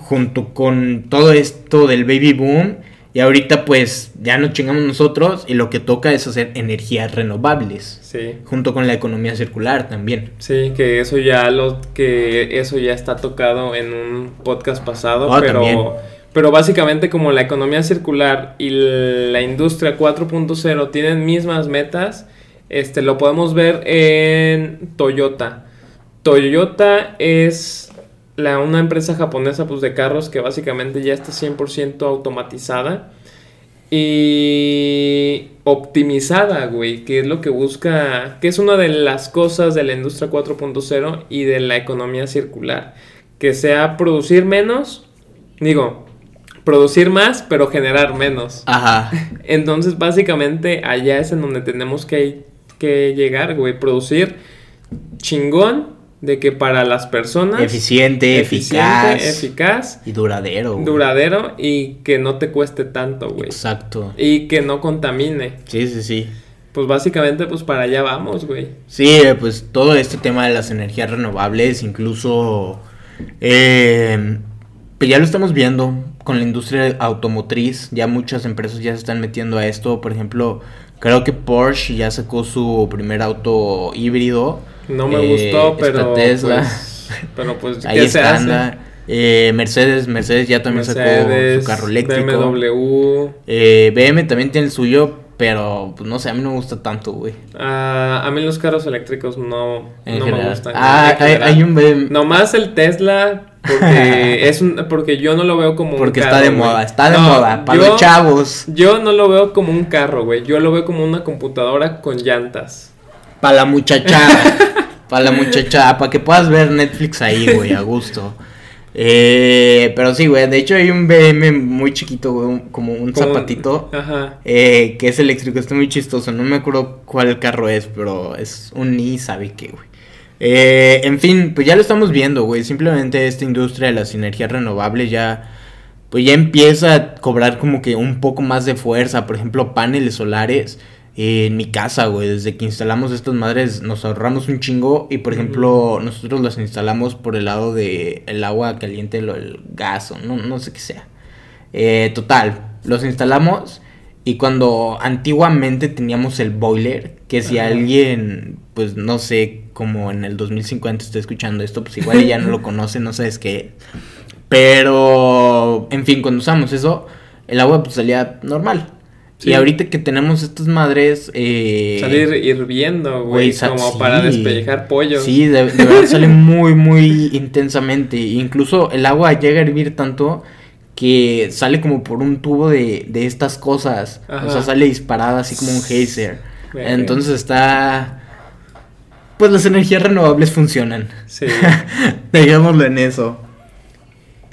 junto con todo esto del baby boom. Y ahorita pues ya nos chingamos nosotros y lo que toca es hacer energías renovables. Sí. Junto con la economía circular también. Sí, que eso ya lo que eso ya está tocado en un podcast pasado, Ah, pero también. pero básicamente como la economía circular y la industria 4.0 tienen mismas metas, este lo podemos ver en Toyota. Toyota es la, una empresa japonesa pues, de carros que básicamente ya está 100% automatizada y optimizada, güey, que es lo que busca, que es una de las cosas de la industria 4.0 y de la economía circular, que sea producir menos, digo, producir más, pero generar menos. Ajá. Entonces, básicamente, allá es en donde tenemos que, que llegar, güey, producir chingón de que para las personas Eficiente, eficiente, eficaz. eficaz, y duradero. güey. duradero y que no te cueste tanto, güey. Exacto. Y que no contamine. Sí, sí, sí. Pues básicamente, pues para allá vamos, güey. Sí, eh, pues todo este tema de las energías renovables, incluso, eh, pues ya lo estamos viendo con la industria automotriz, ya muchas empresas ya se están metiendo a esto, por ejemplo, creo que Porsche ya sacó su primer auto híbrido. No me eh, gustó, esta pero Tesla. pues, pero pues Ahí ¿qué se está, hace? Eh, Mercedes, Mercedes ya también sacó su carro eléctrico. BMW. Eh, BM también tiene el suyo, pero pues no sé, a mí no me gusta tanto, güey. Ah, a mí los carros eléctricos no, En no me gustan. Ah, hay, un BM. Nomás el Tesla, porque, es un, porque yo no lo veo como Porque un está carro, de güey. moda, está de No, moda, para yo- los chavos, Yo no lo veo como un carro, güey. Yo lo veo como una computadora con llantas. Para la muchachada, para la muchachada, para que puedas ver Netflix ahí, güey, a gusto. Eh, pero sí, güey, de hecho hay un BM muy chiquito, güey, un- como un Como un- zapatito, Ajá. eh, que es eléctrico, está muy chistoso, no me acuerdo cuál carro es, pero es un ni sabe qué, güey. Eh, en fin, pues ya lo estamos viendo, güey, simplemente esta industria de las energías renovables ya, pues ya empieza a cobrar como que un poco más de fuerza, por ejemplo, paneles solares. Eh, en mi casa, güey, desde que instalamos estas madres nos ahorramos un chingo y por ejemplo nosotros las instalamos por el lado de el agua caliente, lo, el gas o no, no sé qué sea. Eh, total, los instalamos y cuando antiguamente teníamos el boiler, que si Ajá. alguien, pues no sé, como en el 2050 está escuchando esto, pues igual ya no lo conoce, no sabes qué. Pero, en fin, cuando usamos eso, el agua pues salía normal. Sí. Y ahorita que tenemos estas madres... Eh, Salir hirviendo, güey, como sí. para despellejar pollos. Sí, de, de verdad sale muy, muy intensamente. Incluso el agua llega a hervir tanto que sale como por un tubo de, de estas cosas. Ajá. O sea, sale disparada así como un geyser. Entonces está... Pues las energías renovables funcionan. Sí. Digámoslo en eso.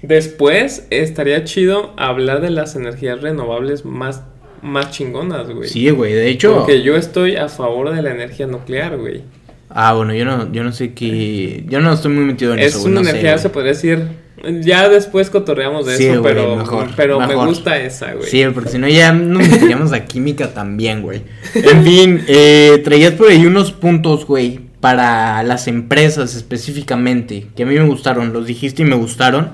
Después estaría chido hablar de las energías renovables más, más chingonas, güey. Sí, güey. De hecho... Porque yo estoy a favor de la energía nuclear, güey. Ah, bueno, yo no, yo no sé qué... Yo no estoy muy metido en Es eso, güey, una no energía, se podría decir. Ya después cotorreamos de Sí, eso, güey, pero, mejor, pero me gusta esa, güey. Sí, porque si no ya nos meteríamos a química también, güey. En fin, eh, traías por ahí unos puntos, güey, para las empresas específicamente, que a mí me gustaron, los dijiste y me gustaron,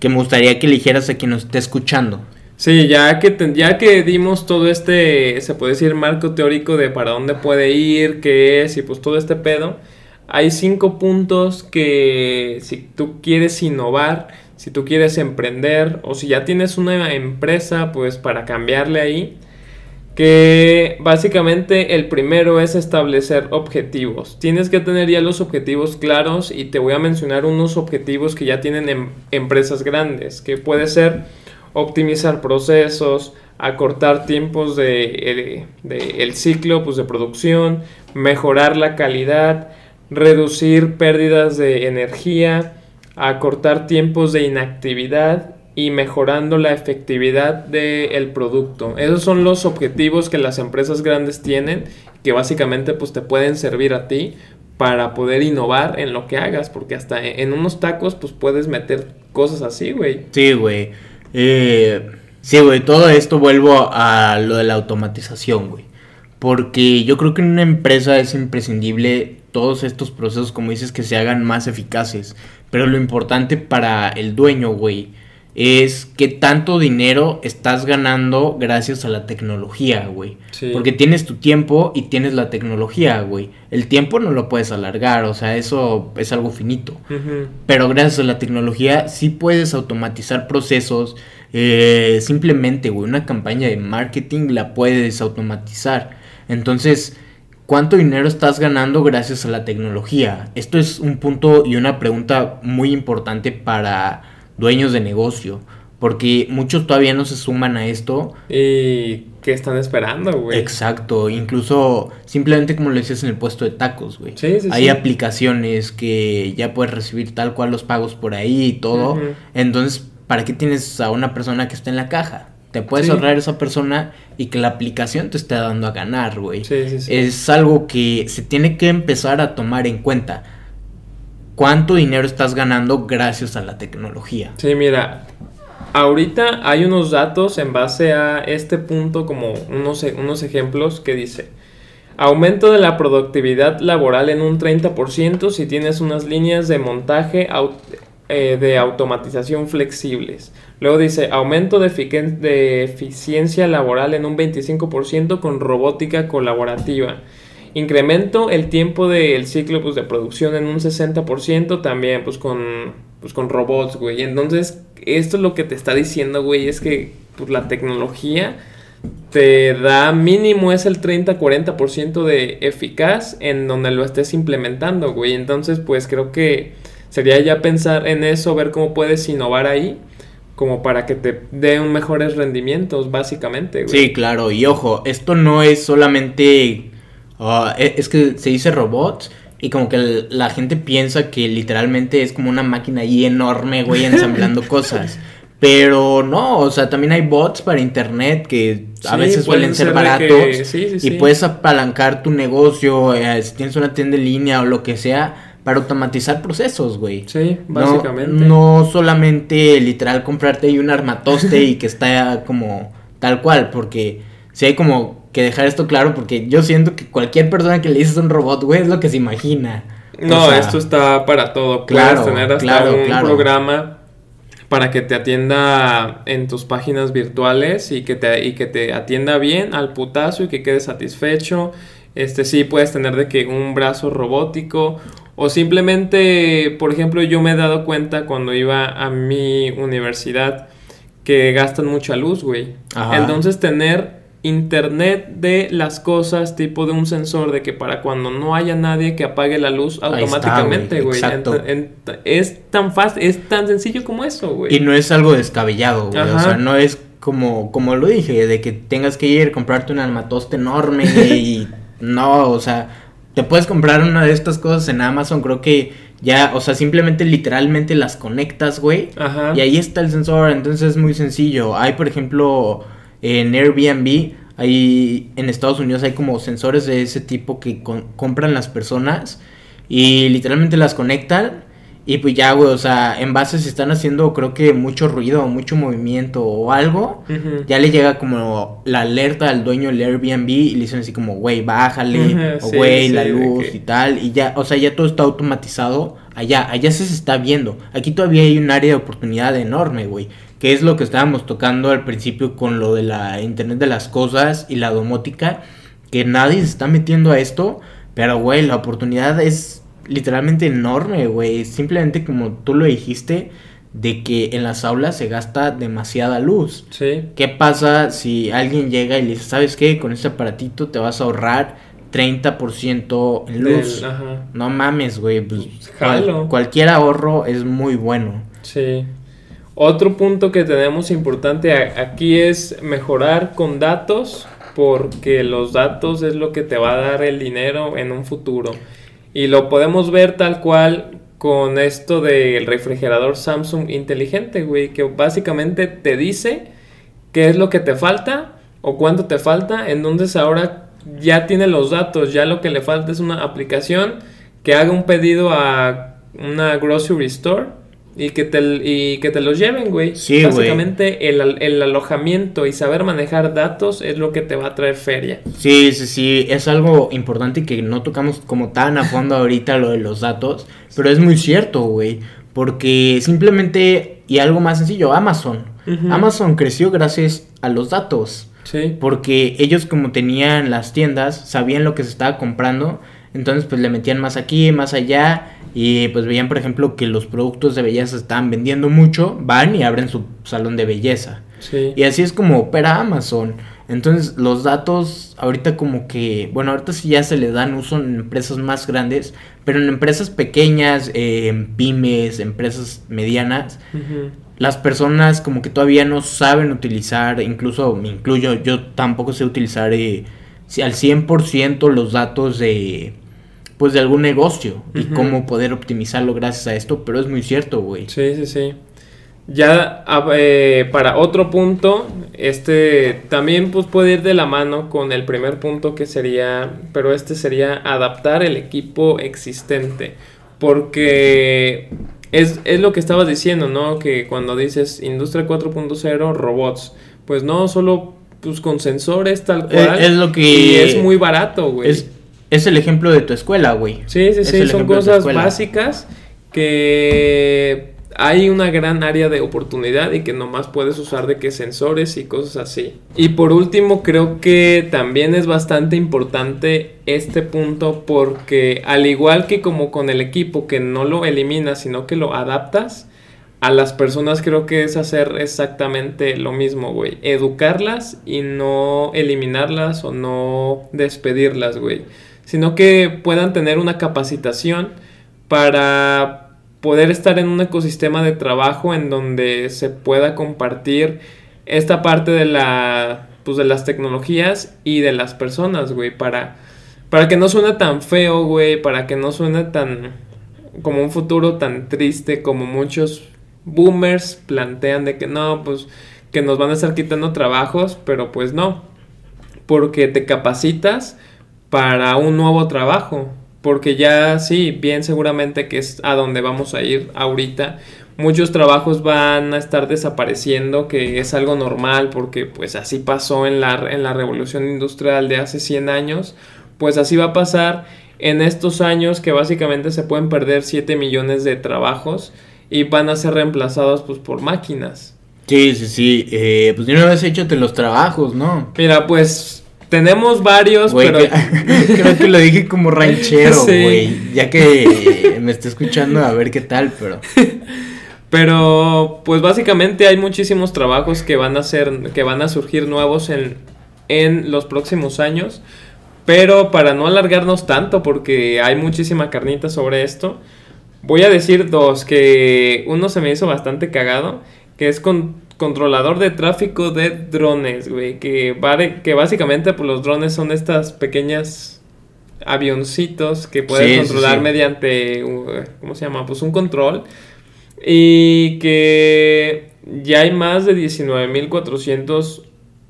que me gustaría que eligieras a quien nos esté escuchando. Sí, ya que, ya que dimos todo este, se puede decir, marco teórico de para dónde puede ir, qué es y pues todo este pedo, hay cinco puntos que si tú quieres innovar, si tú quieres emprender o si ya tienes una empresa, pues para cambiarle ahí, que básicamente el primero es establecer objetivos. Tienes que tener ya los objetivos claros y te voy a mencionar unos objetivos que ya tienen em- empresas grandes, que puede ser optimizar procesos, acortar tiempos de, eh, de el ciclo pues, de producción, mejorar la calidad, reducir pérdidas de energía, acortar tiempos de inactividad y mejorando la efectividad del producto. Esos son los objetivos que las empresas grandes tienen, que básicamente pues te pueden servir a ti para poder innovar en lo que hagas, porque hasta en unos tacos pues puedes meter cosas así, güey. Sí, güey. Eh, sí, güey, todo esto vuelvo a lo de la automatización, güey. Porque yo creo que en una empresa es imprescindible todos estos procesos, como dices, que se hagan más eficaces. Pero lo importante para el dueño, güey, es qué tanto dinero estás ganando gracias a la tecnología, güey. Porque tienes tu tiempo y tienes la tecnología, güey. El tiempo no lo puedes alargar, o sea, eso es algo finito. Pero gracias a la tecnología sí puedes automatizar procesos. Eh, simplemente, güey, una campaña de marketing la puedes automatizar. Entonces, ¿cuánto dinero estás ganando gracias a la tecnología? Esto es un punto y una pregunta muy importante para dueños de negocio. Porque muchos todavía no se suman a esto. ¿Y qué están esperando, güey? Exacto. Incluso simplemente como lo decías en el puesto de tacos, güey. Sí, sí, Hay aplicaciones que ya puedes recibir tal cual los pagos por ahí y todo. Entonces, ¿para qué tienes a una persona que está en la caja? Te puedes ahorrar esa persona y que la aplicación te esté dando a ganar, güey. Sí, es algo que se tiene que empezar a tomar en cuenta cuánto dinero estás ganando gracias a la tecnología. Sí, mira, ahorita hay unos datos en base a este punto, como unos, unos ejemplos que dice, aumento de la productividad laboral en un 30% si tienes unas líneas de montaje eh, de automatización flexibles. Luego dice, aumento de eficiencia laboral en un 25% con robótica colaborativa. Incremento el tiempo del ciclo pues, de producción en un 60% también pues con, pues, con robots, güey. Entonces, esto es lo que te está diciendo, güey, es que pues, la tecnología te da mínimo es el 30-40% de eficaz en donde lo estés implementando, güey. Entonces, pues creo que sería ya pensar en eso, ver cómo puedes innovar ahí como para que te den mejores rendimientos, básicamente, güey. Sí, claro, y ojo, esto no es solamente E, es que se dice robots y como que la gente piensa que literalmente es como una máquina ahí enorme, güey, ensamblando cosas. Pero no, o sea, también hay bots para internet que a veces suelen ser, baratos y puedes apalancar tu negocio, eh, si tienes una tienda en línea o lo que sea, para automatizar procesos, güey. Sí, básicamente. No, solamente literal comprarte ahí un armatoste y que está como tal cual, porque si hay como que dejar esto claro porque yo siento que cualquier persona que le dices un robot, güey, es lo que se imagina. No, esto está para todo. Claro, Puedes tener hasta un programa para que te atienda en tus páginas virtuales y que te, y que te atienda bien al putazo y que quede satisfecho. Este sí puedes tener de que un brazo robótico o simplemente, por ejemplo, yo me he dado cuenta cuando iba a mi universidad que gastan mucha luz, güey. Entonces tener Internet de las cosas, tipo de un sensor de que para cuando no haya nadie que apague la luz automáticamente, güey. Es tan fácil, es tan sencillo como eso, güey. Y no es algo descabellado, güey. O sea, no es como, como lo dije, de que tengas que ir a comprarte un armatoste enorme y no, o sea, te puedes comprar una de estas cosas en Amazon, creo que ya, o sea, simplemente literalmente las conectas, güey. Ajá. Y ahí está el sensor, entonces es muy sencillo. Hay, por ejemplo en Airbnb, hay, en Estados Unidos hay como sensores de ese tipo que compran las personas y literalmente las conectan y pues ya, güey, o sea, en base si están haciendo creo que mucho ruido, mucho movimiento o algo, ya le llega como la alerta al dueño del Airbnb y le dicen así como, güey, bájale, o güey, la luz y tal, y ya, o sea, ya todo está automatizado allá, allá se está viendo. Aquí todavía hay un área de oportunidad enorme, güey que es lo que estábamos tocando al principio con lo de la Internet de las Cosas y la domótica, que nadie se está metiendo a esto, pero güey, la oportunidad es literalmente enorme, güey, simplemente como tú lo dijiste, de que en las aulas se gasta demasiada luz. Sí. ¿Qué pasa si alguien llega y le dice, ¿sabes qué? Con este aparatito te vas a ahorrar 30% en luz. No mames, güey. Pues, cualquier ahorro es muy bueno. Sí. Otro punto que tenemos importante aquí es mejorar con datos porque los datos es lo que te va a dar el dinero en un futuro. Y lo podemos ver tal cual con esto del refrigerador Samsung inteligente, güey, que básicamente te dice qué es lo que te falta o cuánto te falta, entonces ahora ya tiene los datos, ya lo que le falta es una aplicación que haga un pedido a una grocery store y que te, y que te los lleven, güey. Sí, Básicamente el, el, alojamiento y saber manejar datos es lo que te va a traer feria. Sí, sí, sí. Es algo importante que no tocamos como tan a fondo ahorita lo de los datos. Pero es muy cierto, güey. Porque simplemente, y algo más sencillo, Amazon. Amazon creció gracias a los datos. Sí. Porque ellos como tenían las tiendas, sabían lo que se estaba comprando. Entonces pues le metían más aquí, más allá y pues veían, por ejemplo, que los productos de belleza estaban vendiendo mucho, van y abren su salón de belleza. Y así es como opera Amazon. Entonces, los datos ahorita como que, bueno, ahorita sí ya se le dan uso en empresas más grandes, pero en empresas pequeñas, eh, en pymes, empresas medianas, las personas como que todavía no saben utilizar, incluso me incluyo, yo tampoco sé utilizar eh, al 100% los datos de pues de algún negocio y cómo poder optimizarlo gracias a esto, pero es muy cierto, güey. Sí, sí, sí. Ya eh, para otro punto, este también pues puede ir de la mano con el primer punto que sería, pero este sería adaptar el equipo existente, porque es, es lo que estabas diciendo, ¿no? Que cuando dices industria 4.0, robots, pues no solo pues con sensores tal cual. Es, lo que... Y es muy barato, güey. Es el ejemplo de tu escuela, güey. Sí, sí, sí, son cosas básicas que hay una gran área de oportunidad y que nomás puedes usar de que sensores y cosas así. Y por último, creo que también es bastante importante este punto porque al igual que como con el equipo que no lo eliminas, sino que lo adaptas, a las personas creo que es hacer exactamente lo mismo, güey. Educarlas y no eliminarlas o no despedirlas, güey sino que puedan tener una capacitación para poder estar en un ecosistema de trabajo en donde se pueda compartir esta parte de la pues de las tecnologías y de las personas, güey, para para que no suene tan feo, güey, para que no suene tan como un futuro tan triste como muchos boomers plantean de que no, pues que nos van a estar quitando trabajos, pero pues no, porque te capacitas para un nuevo trabajo. Porque ya sí, bien seguramente que es a donde vamos a ir ahorita. Muchos trabajos van a estar desapareciendo, que es algo normal, porque pues así pasó en la, en la revolución industrial de hace 100 años. Pues así va a pasar en estos años que básicamente se pueden perder 7 millones de trabajos y van a ser reemplazados pues por máquinas. Sí, sí, sí. Eh, pues de una vez échate los trabajos, ¿no? Mira, pues tenemos varios, pero. creo que lo dije como ranchero, güey. Ya que me está escuchando a ver qué tal, pero. Pero, pues básicamente hay muchísimos trabajos que van a ser, que van a surgir nuevos en, en los próximos años. Pero para no alargarnos tanto, porque hay muchísima carnita sobre esto, voy a decir dos, que uno se me hizo bastante cagado, que es con controlador de tráfico de drones, güey. Que, que básicamente pues, los drones son estas pequeñas avioncitos que puedes controlar mediante, ¿cómo se llama? Pues un control. Y que ya hay más de 19.400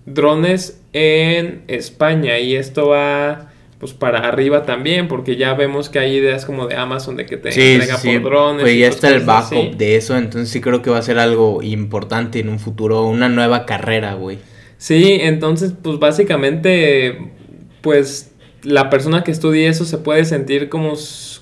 drones en España. Y esto va pues para arriba también, porque ya vemos que hay ideas como de Amazon de que te entrega por drones. Pues ya está el backup de eso, entonces sí creo que va a ser algo importante en un futuro, una nueva carrera, güey. Sí, entonces pues básicamente pues la persona que estudie eso se puede sentir como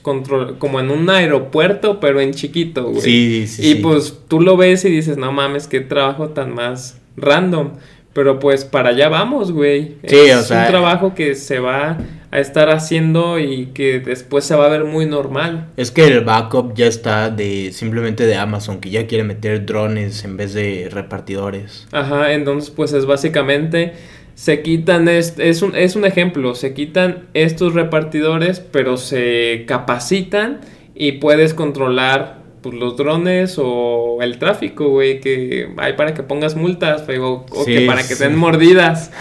control, como en un aeropuerto, pero en chiquito, güey. Sí, sí. Y pues tú lo ves y dices, no mames, qué trabajo tan más random. Pero pues para allá vamos, güey. Sí, es o sea. un trabajo que se va a estar haciendo y que después se va a ver muy normal. Es que el backup ya está de simplemente de Amazon, que ya quiere meter drones en vez de repartidores. Ajá, entonces pues es básicamente se quitan, es, es, un, es un ejemplo, se quitan estos repartidores, pero se capacitan y puedes controlar pues, los drones o el tráfico, güey, que hay para que pongas multas, o, que para que den mordidas.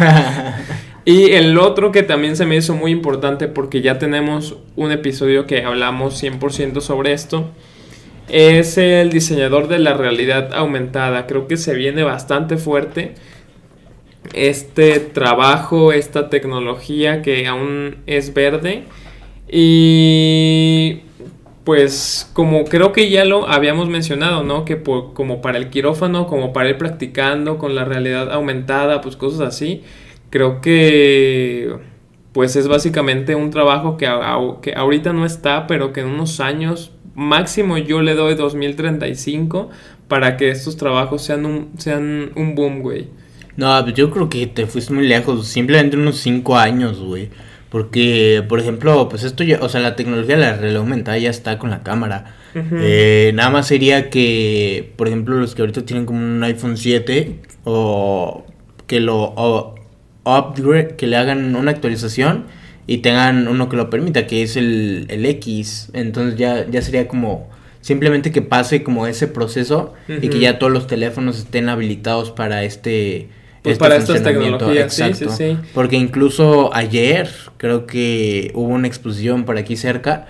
Y el otro que también se me hizo muy importante porque ya tenemos un episodio que hablamos 100% sobre esto, es el diseñador de la realidad aumentada. Creo que se viene bastante fuerte este trabajo, esta tecnología que aún es verde. Y pues como creo que ya lo habíamos mencionado, ¿no? Que como para el quirófano, como para ir practicando con la realidad aumentada, pues cosas así. Creo que pues es básicamente un trabajo que, que ahorita no está, pero que en unos años máximo yo le doy 2035 para que estos trabajos sean un, sean un boom, güey. No, yo creo que te fuiste muy lejos, simplemente unos 5 años, güey. Porque, por ejemplo, pues esto ya, o sea, la tecnología de la realidad aumentada ya está con la cámara. Eh, nada más sería que, por ejemplo, los que ahorita tienen como un iPhone 7 o que lo upgrade, que le hagan una actualización y tengan uno que lo permita, que es el, el X. Entonces ya, ya sería como simplemente que pase como ese proceso y que ya todos los teléfonos estén habilitados para este pues este para estas tecnologías, sí, sí, sí. Porque incluso ayer creo que hubo una exposición por aquí cerca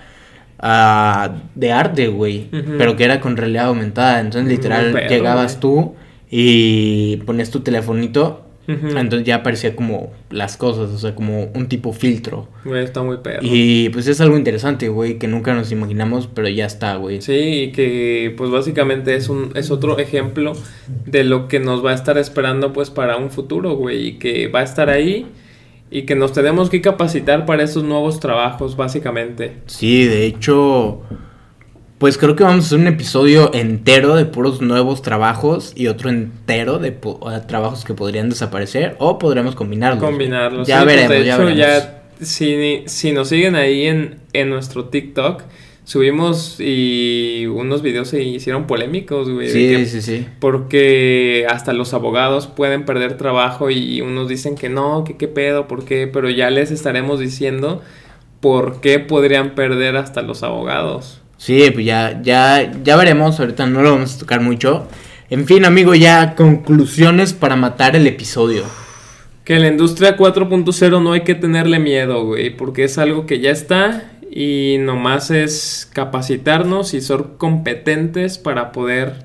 uh, de arte, güey, pero que era con realidad aumentada. Entonces, literal, llegabas tú y ponías tu telefonito entonces ya aparecía como las cosas, o sea, como un tipo filtro. Güey, está muy perro. Y pues es algo interesante, güey, que nunca nos imaginamos, pero ya está, güey. Sí, y que pues básicamente es un es otro ejemplo de lo que nos va a estar esperando pues para un futuro, güey, y que va a estar ahí y que nos tenemos que capacitar para esos nuevos trabajos, básicamente. Sí, de hecho, pues creo que vamos a hacer un episodio entero de puros nuevos trabajos y otro entero de trabajos que podrían desaparecer o podremos combinarlos. Combinarlos. Ya veremos, de hecho, ya, si, si, nos siguen ahí en, en nuestro TikTok, subimos y unos videos se hicieron polémicos, güey. Sí, sí, sí. Porque hasta los abogados pueden perder trabajo y unos dicen que no, que qué pedo, por qué, pero ya les estaremos diciendo por qué podrían perder hasta los abogados. Sí, pues ya, ya, ya veremos, ahorita no lo vamos a tocar mucho. En fin, amigo, ya conclusiones para matar el episodio. Que la industria 4.0 no hay que tenerle miedo, güey, porque es algo que ya está y nomás es capacitarnos y ser competentes para poder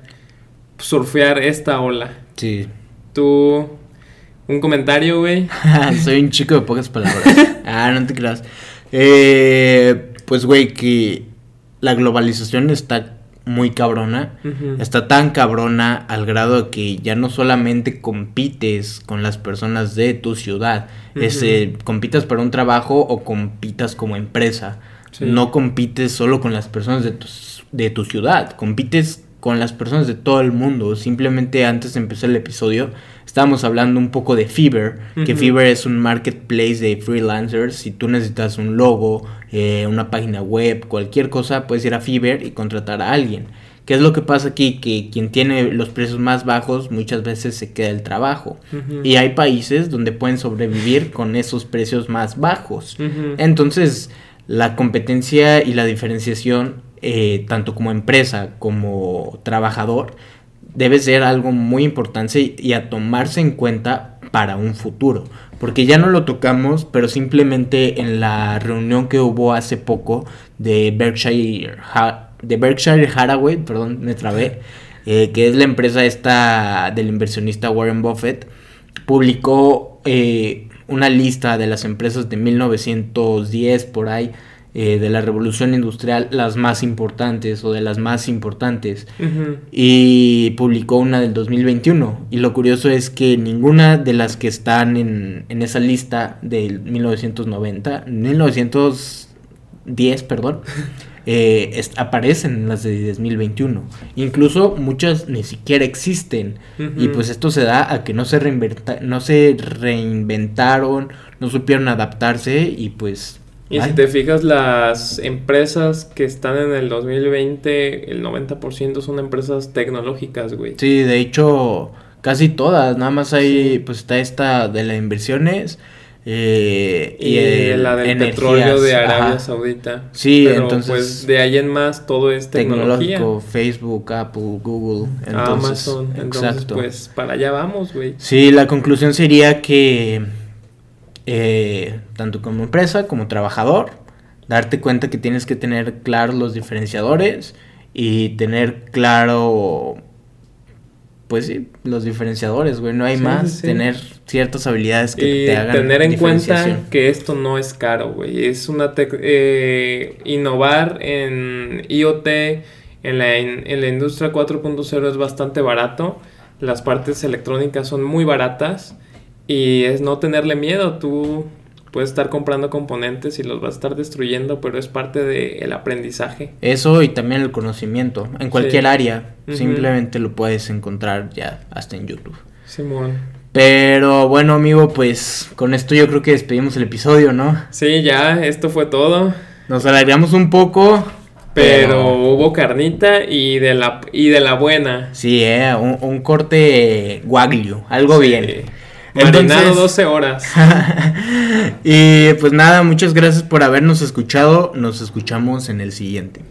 surfear esta ola. Sí. Tú, un comentario, güey. Soy un chico de pocas palabras. ah, no te creas. Eh, pues, güey, que la globalización está muy cabrona. Está tan cabrona al grado de que ya no solamente compites con las personas de tu ciudad, es, eh, compitas para un trabajo o compitas como empresa. No compites solo con las personas de tu, de tu ciudad, compites con las personas de todo el mundo. Simplemente antes de empezar el episodio estábamos hablando un poco de Fiverr, que Fiverr es un marketplace de freelancers. Si tú necesitas un logo, eh, una página web, cualquier cosa, puedes ir a Fiverr y contratar a alguien. ¿Qué es lo que pasa aquí? Que quien tiene los precios más bajos muchas veces se queda el trabajo. Y hay países donde pueden sobrevivir con esos precios más bajos. Entonces, la competencia y la diferenciación eh, tanto como empresa como trabajador, debe ser algo muy importante y a tomarse en cuenta para un futuro. Porque ya no lo tocamos, pero simplemente en la reunión que hubo hace poco de Berkshire, de Berkshire perdón, eh, que es la empresa esta del inversionista Warren Buffett, publicó eh, una lista de las empresas de 1910 por ahí eh, de la revolución industrial las más importantes o de las más importantes. Y publicó una del 2021 y lo curioso es que ninguna de las que están en, en esa lista del 1990 1910 perdón eh, aparecen en las de 2021 incluso muchas ni siquiera existen. Y pues esto se da a que no se no se reinventaron no supieron adaptarse y pues y si te fijas, las empresas que están en el 2020, el 90% son empresas tecnológicas, güey. Sí, de hecho, casi todas. Nada más hay, pues está esta de las inversiones. Eh, y, la del petróleo de Arabia Saudita. Sí, entonces. Pues de ahí en más todo es tecnología. Tecnológico, Facebook, Apple, Google. Amazon. Entonces, pues para allá vamos, güey. Sí, la conclusión sería que eh, tanto como empresa como trabajador, darte cuenta que tienes que tener claros los diferenciadores y tener claro pues sí, los diferenciadores, güey, no hay más, tener ciertas habilidades que te hagan tener en cuenta que esto no es caro, güey, es una eh, innovar en IoT en la, en la industria 4.0 es bastante barato, las partes electrónicas son muy baratas y es no tenerle miedo, tú puedes estar comprando componentes y los vas a estar destruyendo, pero es parte del aprendizaje. Eso y también el conocimiento. En cualquier área, simplemente lo puedes encontrar ya hasta en YouTube. Simón. Pero bueno, amigo, pues con esto yo creo que despedimos el episodio, ¿no? Sí, ya, esto fue todo. Nos alargamos un poco. Pero, hubo carnita y de la, y de la buena. Sí, eh, un, corte guaglio, algo bien. Marinado 12 horas. y pues nada, muchas gracias por habernos escuchado. Nos escuchamos en el siguiente.